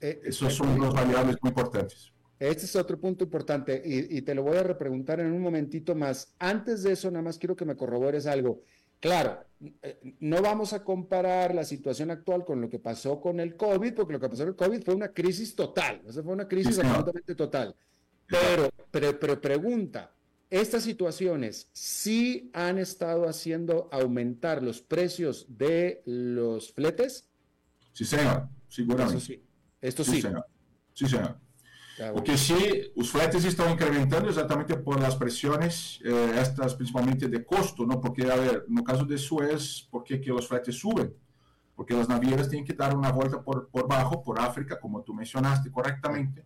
Eh, Esos son dos variables muy importantes. Este es otro punto importante y, te lo voy a repreguntar en un momentito más. Antes de eso, nada más quiero que me corrobores algo. Claro, eh, no vamos a comparar la situación actual con lo que pasó con el COVID, porque lo que pasó con el COVID fue una crisis total, o fue una crisis absolutamente total. Pero, pero, pregunta, ¿estas situaciones sí han estado haciendo aumentar los precios de los fletes? Sí, señor, seguramente. sí. Esto sí. Señor. Sí, señor. Porque sí, los fretes están incrementando exactamente por las presiones, eh, estas principalmente de costo. Porque, a ver, no caso de Suez, ¿por qué que los fretes suben? Porque las navieras tienen que dar una vuelta por, por bajo, por África, como tú mencionaste correctamente.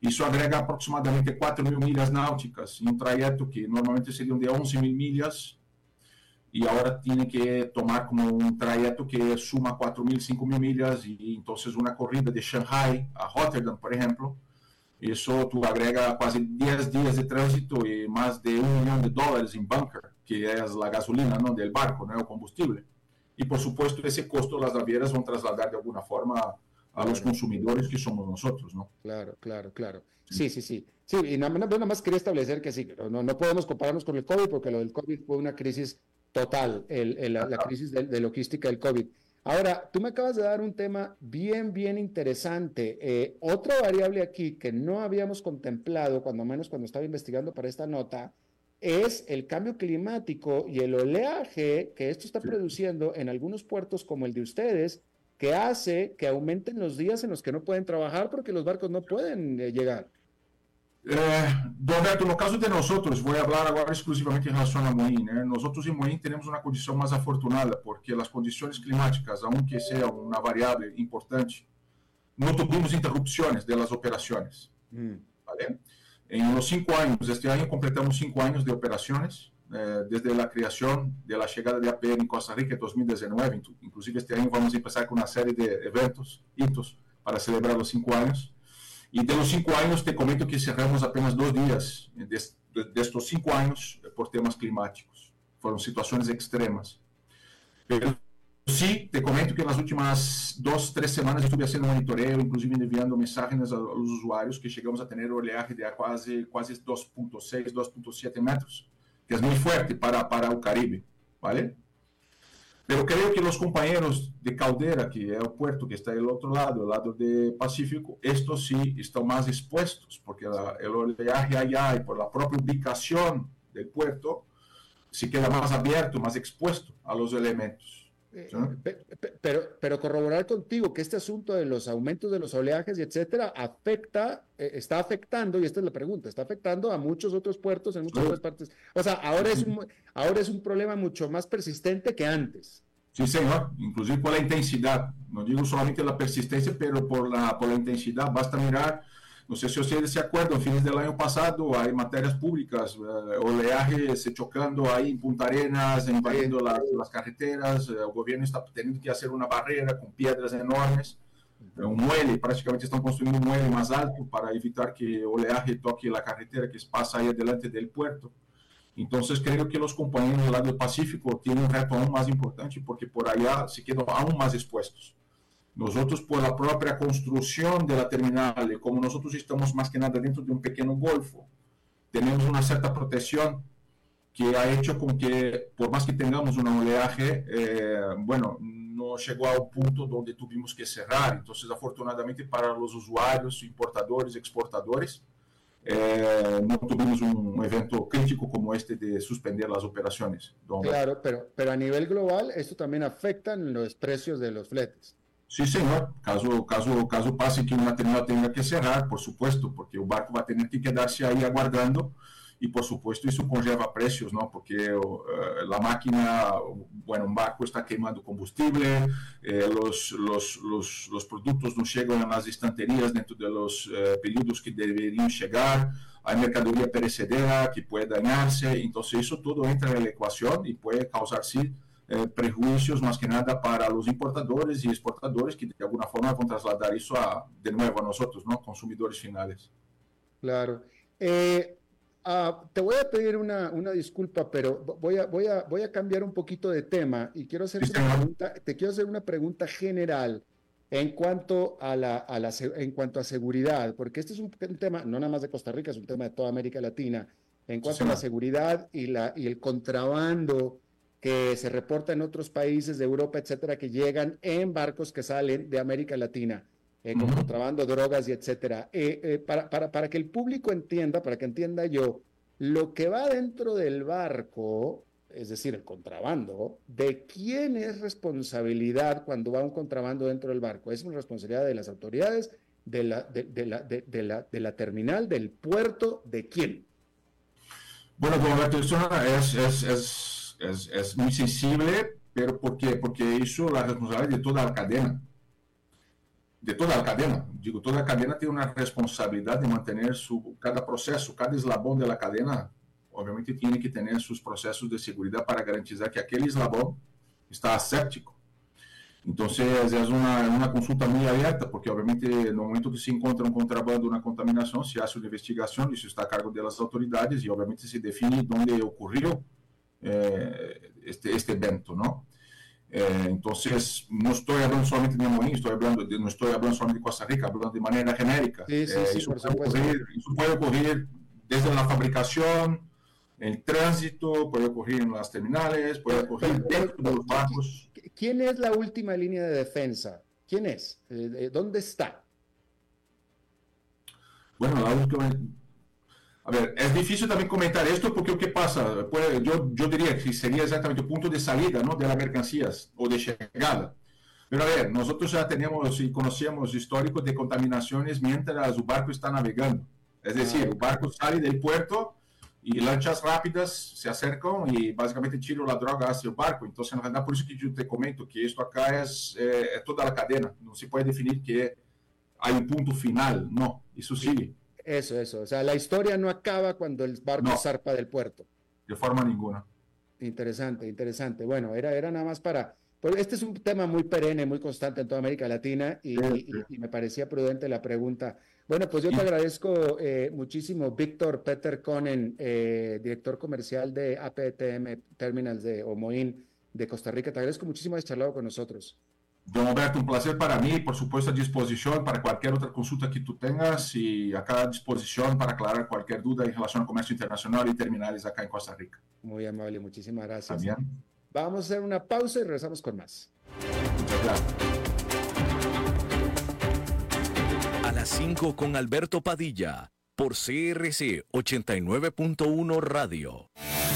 Y eso agrega aproximadamente 4.000 millas náuticas, un trayecto que normalmente sería de 11.000 millas, y ahora tiene que tomar como un trayecto que suma 4.000, 5.000 millas, y entonces una corrida de Shanghai a Rotterdam, por ejemplo, eso tú agrega casi 10 días de tránsito y más de un millón de dólares en bunker, que es la gasolina ¿no? del barco, ¿no? el combustible. Y por supuesto, ese costo las navieras van a trasladar de alguna forma a los consumidores que somos nosotros, ¿no? Claro, claro, claro. Sí, sí, sí. Sí, y nada, nada más quería establecer que sí, no, no podemos compararnos con el COVID porque lo del COVID fue una crisis total, el, la, crisis de, de logística del COVID. Ahora, tú me acabas de dar un tema bien, bien interesante. Eh, otra variable aquí que no habíamos contemplado, cuando menos cuando estaba investigando para esta nota, es el cambio climático y el oleaje que esto está produciendo en algunos puertos como el de ustedes, que hace que aumenten los días en los que no pueden trabajar porque los barcos no pueden eh, llegar. Eh, Roberto, no caso de nosotros, voy a hablar ahora exclusivamente en relación a Moín. ¿eh? Nosotros en Moín tenemos una condición más afortunada porque las condiciones climáticas, aunque sea una variable importante, no tuvimos interrupciones de las operaciones. Mm. ¿vale? En los cinco años, este año completamos cinco años de operaciones, eh, desde la creación de la llegada de APR en Costa Rica en 2019. Inclusive este año vamos a empezar con una serie de eventos, hitos, para celebrar los cinco años. Y de los cinco años, te comento que cerramos apenas dos días de, de, estos cinco años por temas climáticos. Fueron situaciones extremas. Pero sí, te comento que en las últimas dos, tres semanas estuve haciendo monitoreo, inclusive enviando mensajes a los usuarios que llegamos a tener oleaje de quase, quase 2.6, 2.7 metros, que es muy fuerte para, para el Caribe, ¿vale? Pero creo que los compañeros de Caldera, que es el puerto que está del otro lado, el lado del Pacífico, estos sí están más expuestos, porque el oleaje allá y por la propia ubicación del puerto, se queda más abierto, más expuesto a los elementos. Eh, pero, pero corroborar contigo que este asunto de los aumentos de los oleajes y etcétera afecta, eh, está afectando, y esta es la pregunta, está afectando a muchos otros puertos en muchas otras partes. O sea, ahora es, un, ahora es un problema mucho más persistente que antes. Sí, señor, inclusive por la intensidad. No digo solamente la persistencia, pero por la, por la intensidad. Basta mirar no sé si ustedes se acuerdan, fines del año pasado hay materias públicas, eh, oleaje se chocando ahí en Punta Arenas, invadiendo las, las carreteras, eh, el gobierno está teniendo que hacer una barrera con piedras enormes, eh, un muelle, prácticamente están construyendo un muelle más alto para evitar que oleaje toque la carretera que pasa ahí adelante del puerto. Entonces creo que los compañeros del lado del Pacífico tienen un reto aún más importante porque por allá se quedan aún más expuestos. Nosotros, por la propia construcción de la terminal, como nosotros estamos más que nada dentro de un pequeño golfo, tenemos una cierta protección que ha hecho con que, por más que tengamos un oleaje, eh, bueno, no llegó a un punto donde tuvimos que cerrar. Entonces, afortunadamente para los usuarios, importadores, exportadores, eh, no tuvimos un evento crítico como este de suspender las operaciones. Claro, pero, pero a nivel global, esto también afecta en los precios de los fletes. Sí, señor. Caso, caso, caso pase que una terminal tenga que cerrar, por supuesto, porque el barco va a tener que quedarse ahí aguardando y, por supuesto, eso conlleva precios, ¿no? Porque uh, la máquina, bueno, un barco está quemando combustible, eh, los, los, los, los, productos no llegan a las estanterías dentro de los uh, períodos que deberían llegar, hay mercadería perecedera que puede dañarse, entonces eso todo entra en la ecuación y puede causar, sí, eh, prejuicios más que nada para los importadores y exportadores que de alguna forma van a trasladar eso a, de nuevo a nosotros, ¿no? consumidores finales. Claro. Eh, ah, te voy a pedir una, una, disculpa, pero voy a, voy, a, voy a cambiar un poquito de tema y quiero hacer una pregunta, te quiero hacer una pregunta general en cuanto a, la, a la, en cuanto a seguridad, porque este es un, tema no nada más de Costa Rica, es un tema de toda América Latina, en cuanto a la seguridad y, la, y el contrabando que se reporta en otros países de Europa, etcétera, que llegan en barcos que salen de América Latina, eh, con contrabando, drogas y etcétera. Eh, eh, para, para, para que el público entienda, para que entienda yo, lo que va dentro del barco, es decir, el contrabando, ¿de quién es responsabilidad cuando va un contrabando dentro del barco? ¿Es una responsabilidad de las autoridades, de la, de, de la, de, la, de la terminal, del puerto? ¿De quién? Bueno, como la es, es, es es, es, muy sensible, pero ¿por qué? Porque eso es la responsabilidad de toda la cadena. De toda la cadena. Digo, toda la cadena tiene una responsabilidad de mantener su, cada proceso, cada eslabón de la cadena, obviamente tiene que tener sus procesos de seguridad para garantizar que aquel eslabón está aséptico. Entonces es una, una, consulta muy abierta, porque obviamente en el momento que se encuentra un contrabando, una contaminación, se hace una investigación, eso está a cargo de autoridades y obviamente se define dónde ocurrió eh, este, este evento, ¿no? Eh, entonces, no estoy hablando solamente de Moín, estoy hablando de, no estoy hablando solamente de Costa Rica, hablando de manera genérica. Sí, sí, eh, sí, eso, puede ocurrir, eso, puede ocurrir, desde la fabricación, el tránsito, puede ocurrir en las terminales, puede ocurrir dentro de los barcos. ¿Quién es la última línea de defensa? ¿Quién es? ¿Dónde está? Bueno, la última a ver, es difícil también comentar esto porque ¿qué pasa? Pues yo, yo diría que sería exactamente el punto de salida ¿no? de las mercancías o de llegada. Pero a ver, nosotros ya tenemos y conocemos históricos de contaminaciones mientras el barco está navegando. Es decir, el barco sale del puerto y lanchas rápidas se acercan y básicamente tiran la droga hacia el barco. Entonces, en realidad, por eso que yo te comento que esto acá es, eh, es toda la cadena. No se puede definir que hay un punto final. No, eso sigue. Eso, eso. O sea, la historia no acaba cuando el barco zarpa del puerto. De forma ninguna. Interesante, interesante. Bueno, era, era nada más para... Pues este es un tema muy perenne, muy constante en toda América Latina y, me parecía prudente la pregunta. Bueno, pues yo te agradezco eh, muchísimo, Víctor Peter Conen, eh, director comercial de APTM Terminals de Omoín de Costa Rica. Te agradezco muchísimo haber charlado con nosotros. Don Alberto, un placer para mí, por supuesto a disposición para cualquier otra consulta que tú tengas y acá a disposición para aclarar cualquier duda en relación al comercio internacional y terminales acá en Costa Rica. Muy amable, muchísimas gracias. También. Vamos a hacer una pausa y regresamos con más. A las 5 con Alberto Padilla por CRC 89.1 Radio.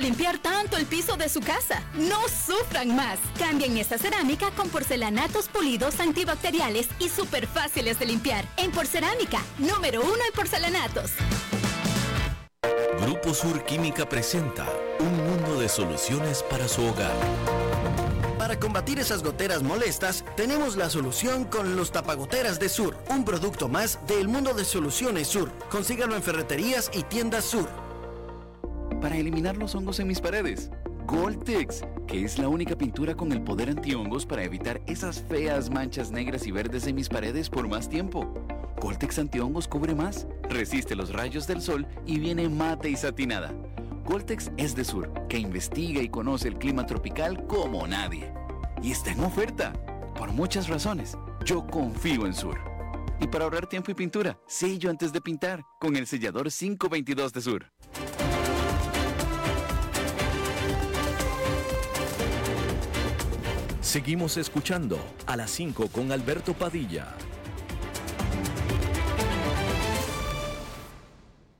De limpiar tanto el piso de su casa? No sufran más. Cambien esta cerámica con porcelanatos pulidos antibacteriales y súper fáciles de limpiar. En Porcerámica, número uno en porcelanatos. Grupo Sur Química presenta un mundo de soluciones para su hogar. Para combatir esas goteras molestas, tenemos la solución con los tapagoteras de Sur, un producto más del mundo de soluciones Sur. Consígalo en ferreterías y tiendas Sur. Para eliminar los hongos en mis paredes, Goltex, que es la única pintura con el poder antihongos para evitar esas feas manchas negras y verdes en mis paredes por más tiempo. Goltex antihongos cubre más, resiste los rayos del sol y viene mate y satinada. Goltex es de Sur, que investiga y conoce el clima tropical como nadie. Y está en oferta. Por muchas razones, yo confío en Sur. Y para ahorrar tiempo y pintura, sello antes de pintar con el sellador 522 de Sur. Seguimos escuchando a las 5 con Alberto Padilla.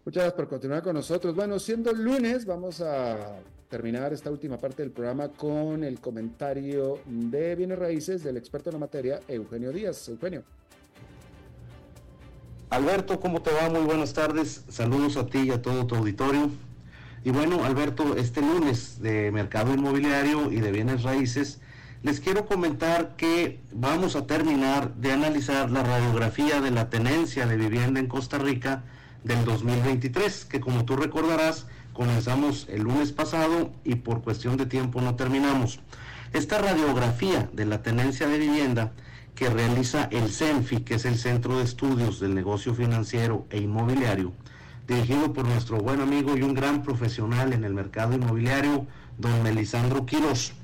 Muchas gracias por continuar con nosotros. Bueno, siendo lunes, vamos a terminar esta última parte del programa con el comentario de bienes raíces del experto en la materia, Eugenio Díaz. Eugenio. Alberto, ¿cómo te va? Muy buenas tardes. Saludos a ti y a todo tu auditorio. Y bueno, Alberto, este lunes de mercado inmobiliario y de bienes raíces, les quiero comentar que vamos a terminar de analizar la radiografía de la tenencia de vivienda en Costa Rica del 2023, que como tú recordarás, comenzamos el lunes pasado y por cuestión de tiempo no terminamos. Esta radiografía de la tenencia de vivienda que realiza el CENFI, que es el Centro de Estudios del Negocio Financiero e Inmobiliario, dirigido por nuestro buen amigo y un gran profesional en el mercado inmobiliario, don Melisandro Quiroz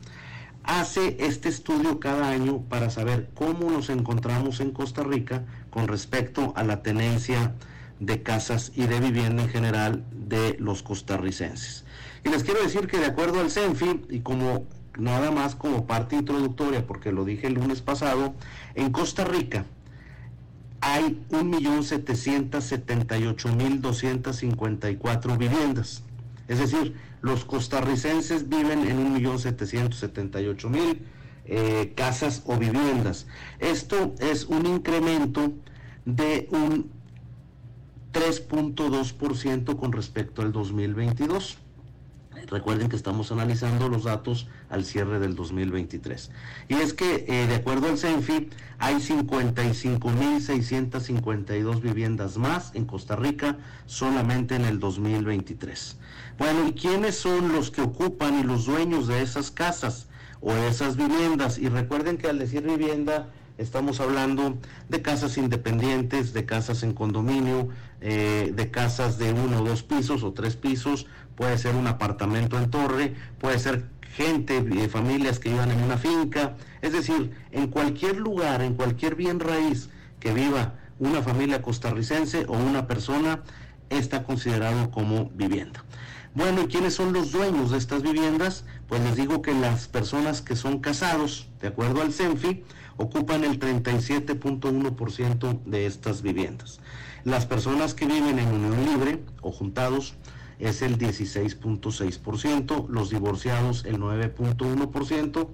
hace este estudio cada año para saber cómo nos encontramos en Costa Rica con respecto a la tenencia de casas y de vivienda en general de los costarricenses. Y les quiero decir que de acuerdo al CENFI, y como nada más como parte introductoria, porque lo dije el lunes pasado, en Costa Rica hay 1.778.254 viviendas. Es decir, los costarricenses viven en 1.778.000 eh, casas o viviendas. Esto es un incremento de un 3.2% con respecto al 2022. Recuerden que estamos analizando los datos al cierre del 2023. Y es que, eh, de acuerdo al CENFI, hay 55.652 viviendas más en Costa Rica solamente en el 2023. Bueno, ¿y quiénes son los que ocupan y los dueños de esas casas o esas viviendas? Y recuerden que al decir vivienda estamos hablando de casas independientes, de casas en condominio, eh, de casas de uno o dos pisos o tres pisos, puede ser un apartamento en torre, puede ser gente, eh, familias que vivan en una finca, es decir, en cualquier lugar, en cualquier bien raíz que viva una familia costarricense o una persona, está considerado como vivienda. Bueno, ¿y quiénes son los dueños de estas viviendas? Pues les digo que las personas que son casados, de acuerdo al CENFI, ocupan el 37.1% de estas viviendas. Las personas que viven en unión libre o juntados es el 16.6%, los divorciados el 9.1%,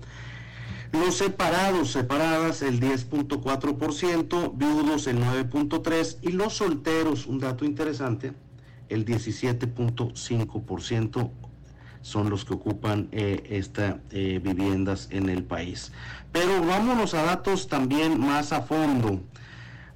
los separados, separadas el 10.4%, viudos el 9.3% y los solteros, un dato interesante, el 17.5% son los que ocupan eh, estas eh, viviendas en el país. Pero vámonos a datos también más a fondo.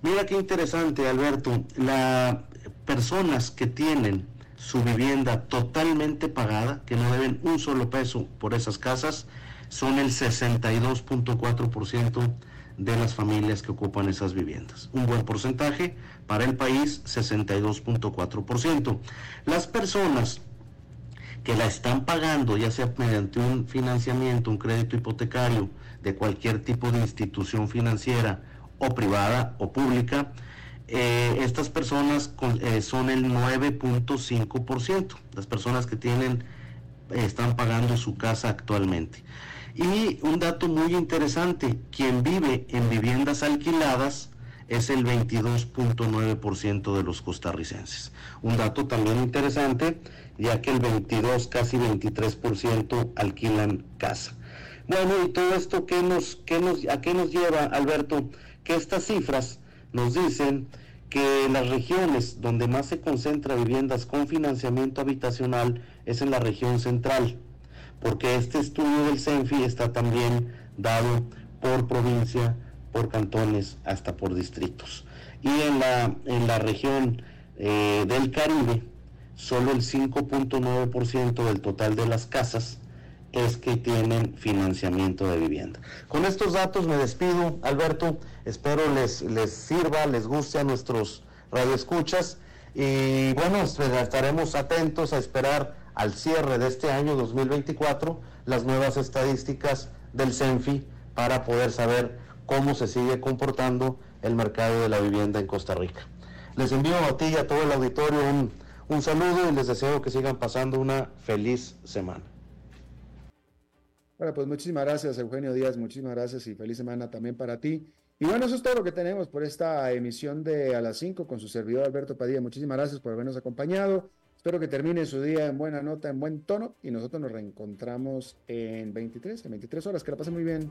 Mira qué interesante, Alberto. La personas que tienen su vivienda totalmente pagada, que no deben un solo peso por esas casas, son el 62.4% de las familias que ocupan esas viviendas. Un buen porcentaje para el país, 62.4%. Las personas que la están pagando, ya sea mediante un financiamiento, un crédito hipotecario de cualquier tipo de institución financiera o privada o pública, eh, estas personas eh, son el 9.5%, las personas que tienen, están pagando su casa actualmente. Y un dato muy interesante, quien vive en viviendas alquiladas es el 22.9% de los costarricenses. Un dato también interesante, ya que el 22, casi 23% alquilan casa. Bueno, y todo esto, ¿qué nos, qué nos, ¿a qué nos lleva, Alberto? Que estas cifras nos dicen que las regiones donde más se concentra viviendas con financiamiento habitacional es en la región central porque este estudio del CENFI está también dado por provincia, por cantones, hasta por distritos. Y en la, en la región eh, del Caribe, solo el 5.9% del total de las casas es que tienen financiamiento de vivienda. Con estos datos me despido, Alberto. Espero les, les sirva, les guste a nuestros radioescuchas. Y bueno, estaremos atentos a esperar al cierre de este año 2024 las nuevas estadísticas del CENFI para poder saber cómo se sigue comportando el mercado de la vivienda en Costa Rica. Les envío a ti y a todo el auditorio un, un saludo y les deseo que sigan pasando una feliz semana. Bueno, pues muchísimas gracias, Eugenio Díaz, muchísimas gracias y feliz semana también para ti. Y bueno, eso es todo lo que tenemos por esta emisión de A las 5 con su servidor Alberto Padilla. Muchísimas gracias por habernos acompañado. Espero que termine su día en buena nota, en buen tono y nosotros nos reencontramos en 23, en 23 horas. Que la pasen muy bien.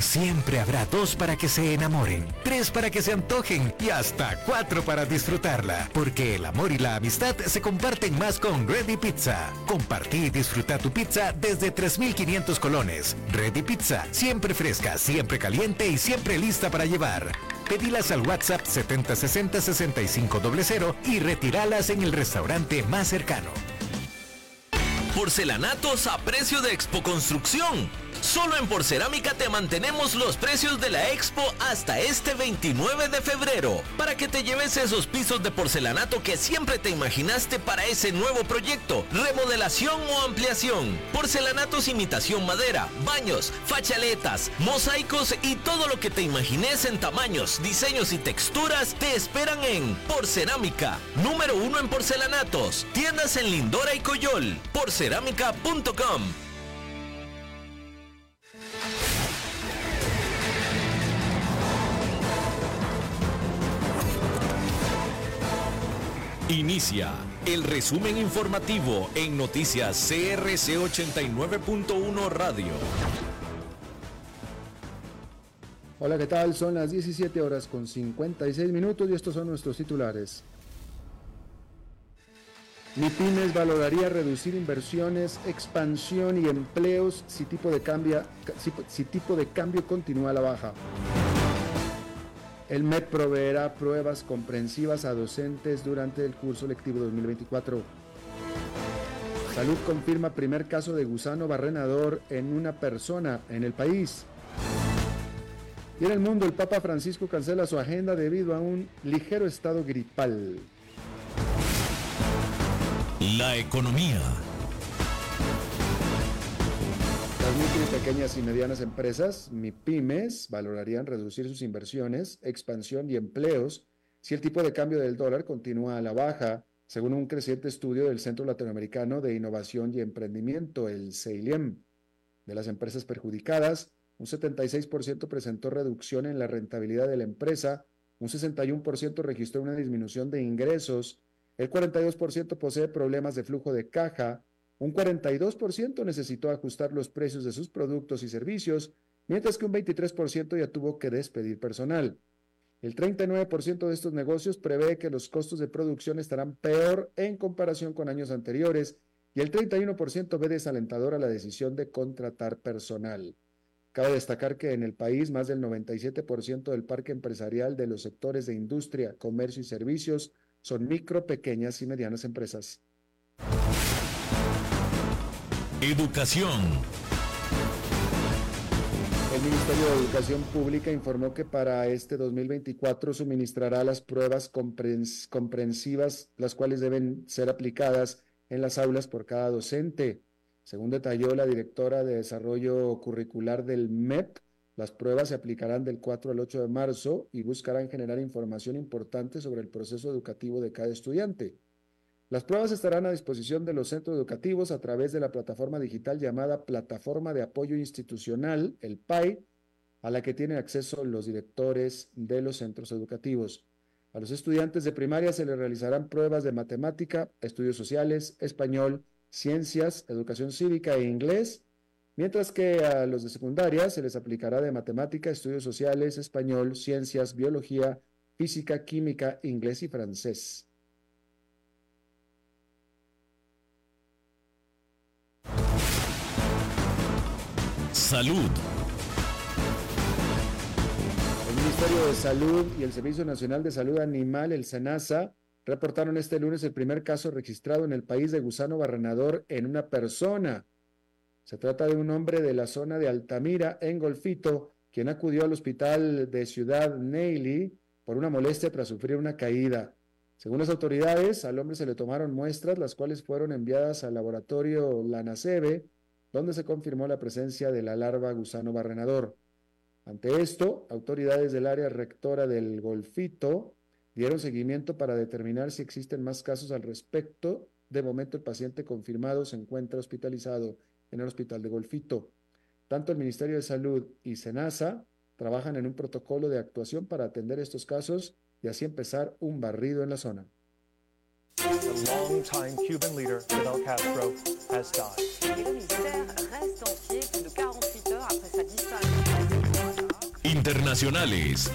Siempre habrá dos para que se enamoren, tres para que se antojen y hasta cuatro para disfrutarla. Porque el amor y la amistad se comparten más con Ready Pizza. Compartí y disfruta tu pizza desde 3,500 colones. Ready Pizza, siempre fresca, siempre caliente y siempre lista para llevar. Pedilas al WhatsApp 7060 6500 y retíralas en el restaurante más cercano. Porcelanatos a precio de Expo Construcción Solo en Porcerámica te mantenemos los precios de la expo hasta este 29 de febrero, para que te lleves esos pisos de porcelanato que siempre te imaginaste para ese nuevo proyecto, remodelación o ampliación. Porcelanatos imitación madera, baños, fachaletas, mosaicos y todo lo que te imagines en tamaños, diseños y texturas te esperan en Porcerámica, número uno en porcelanatos, tiendas en Lindora y Coyol, porcerámica.com. Inicia el resumen informativo en noticias CRC 89.1 Radio. Hola, ¿qué tal? Son las 17 horas con 56 minutos y estos son nuestros titulares. MIPIMES valoraría reducir inversiones, expansión y empleos si tipo de, cambio, si tipo de cambio continúa a la baja. El MED proveerá pruebas comprensivas a docentes durante el curso lectivo 2024. Salud confirma primer caso de gusano barrenador en una persona en el país. Y en el mundo, el Papa Francisco cancela su agenda debido a un ligero estado gripal. La economía. Las micro y pequeñas y medianas empresas, MIPIMES, valorarían reducir sus inversiones, expansión y empleos si el tipo de cambio del dólar continúa a la baja, según un creciente estudio del Centro Latinoamericano de Innovación y Emprendimiento, el CEILEM. De las empresas perjudicadas, un 76% presentó reducción en la rentabilidad de la empresa, un 61% registró una disminución de ingresos, el 42% posee problemas de flujo de caja, un 42% necesitó ajustar los precios de sus productos y servicios, mientras que un 23% ya tuvo que despedir personal. El 39% de estos negocios prevé que los costos de producción estarán peor en comparación con años anteriores y el 31% ve desalentadora la decisión de contratar personal. Cabe destacar que en el país más del 97% del parque empresarial de los sectores de industria, comercio y servicios son micro, pequeñas y medianas empresas. Educación. El Ministerio de Educación Pública informó que para este 2024 suministrará las pruebas comprensivas, las cuales deben ser aplicadas en las aulas por cada docente. Según detalló la directora de Desarrollo Curricular del MEP, las pruebas se aplicarán del 4 al 8 de marzo y buscarán generar información importante sobre el proceso educativo de cada estudiante. Las pruebas estarán a disposición de los centros educativos a través de la plataforma digital llamada Plataforma de Apoyo Institucional, el PAI, a la que tienen acceso los directores de los centros educativos. A los estudiantes de primaria se les realizarán pruebas de matemática, estudios sociales, español, ciencias, educación cívica e inglés, mientras que a los de secundaria se les aplicará de matemática, estudios sociales, español, ciencias, biología, física, química, inglés y francés. Salud. El Ministerio de Salud y el Servicio Nacional de Salud Animal, el SENASA, reportaron este lunes el primer caso registrado en el país de gusano barrenador en una persona. Se trata de un hombre de la zona de Altamira, en Golfito, quien acudió al hospital de Ciudad Neily por una molestia tras sufrir una caída. Según las autoridades, al hombre se le tomaron muestras, las cuales fueron enviadas al laboratorio Lanacebe donde se confirmó la presencia de la larva gusano barrenador. Ante esto, autoridades del área rectora del Golfito dieron seguimiento para determinar si existen más casos al respecto. De momento, el paciente confirmado se encuentra hospitalizado en el hospital de Golfito. Tanto el Ministerio de Salud y SENASA trabajan en un protocolo de actuación para atender estos casos y así empezar un barrido en la zona. Internacionales.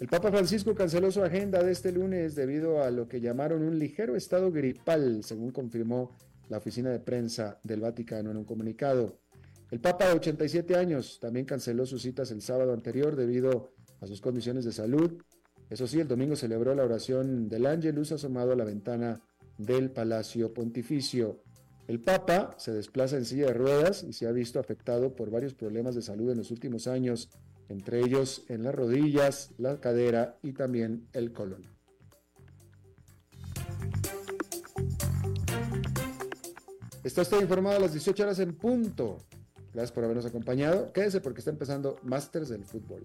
El Papa Francisco canceló su agenda de este lunes debido a lo que llamaron un ligero estado gripal, según confirmó la oficina de prensa del Vaticano en un comunicado. El Papa de 87 años también canceló sus citas el sábado anterior debido a sus condiciones de salud eso sí, el domingo celebró la oración del Ángelus asomado a la ventana del Palacio Pontificio. El Papa se desplaza en silla de ruedas y se ha visto afectado por varios problemas de salud en los últimos años, entre ellos en las rodillas, la cadera y también el colon. Está usted informado a las 18 horas en punto. Gracias por habernos acompañado. Quédese porque está empezando Masters del Fútbol.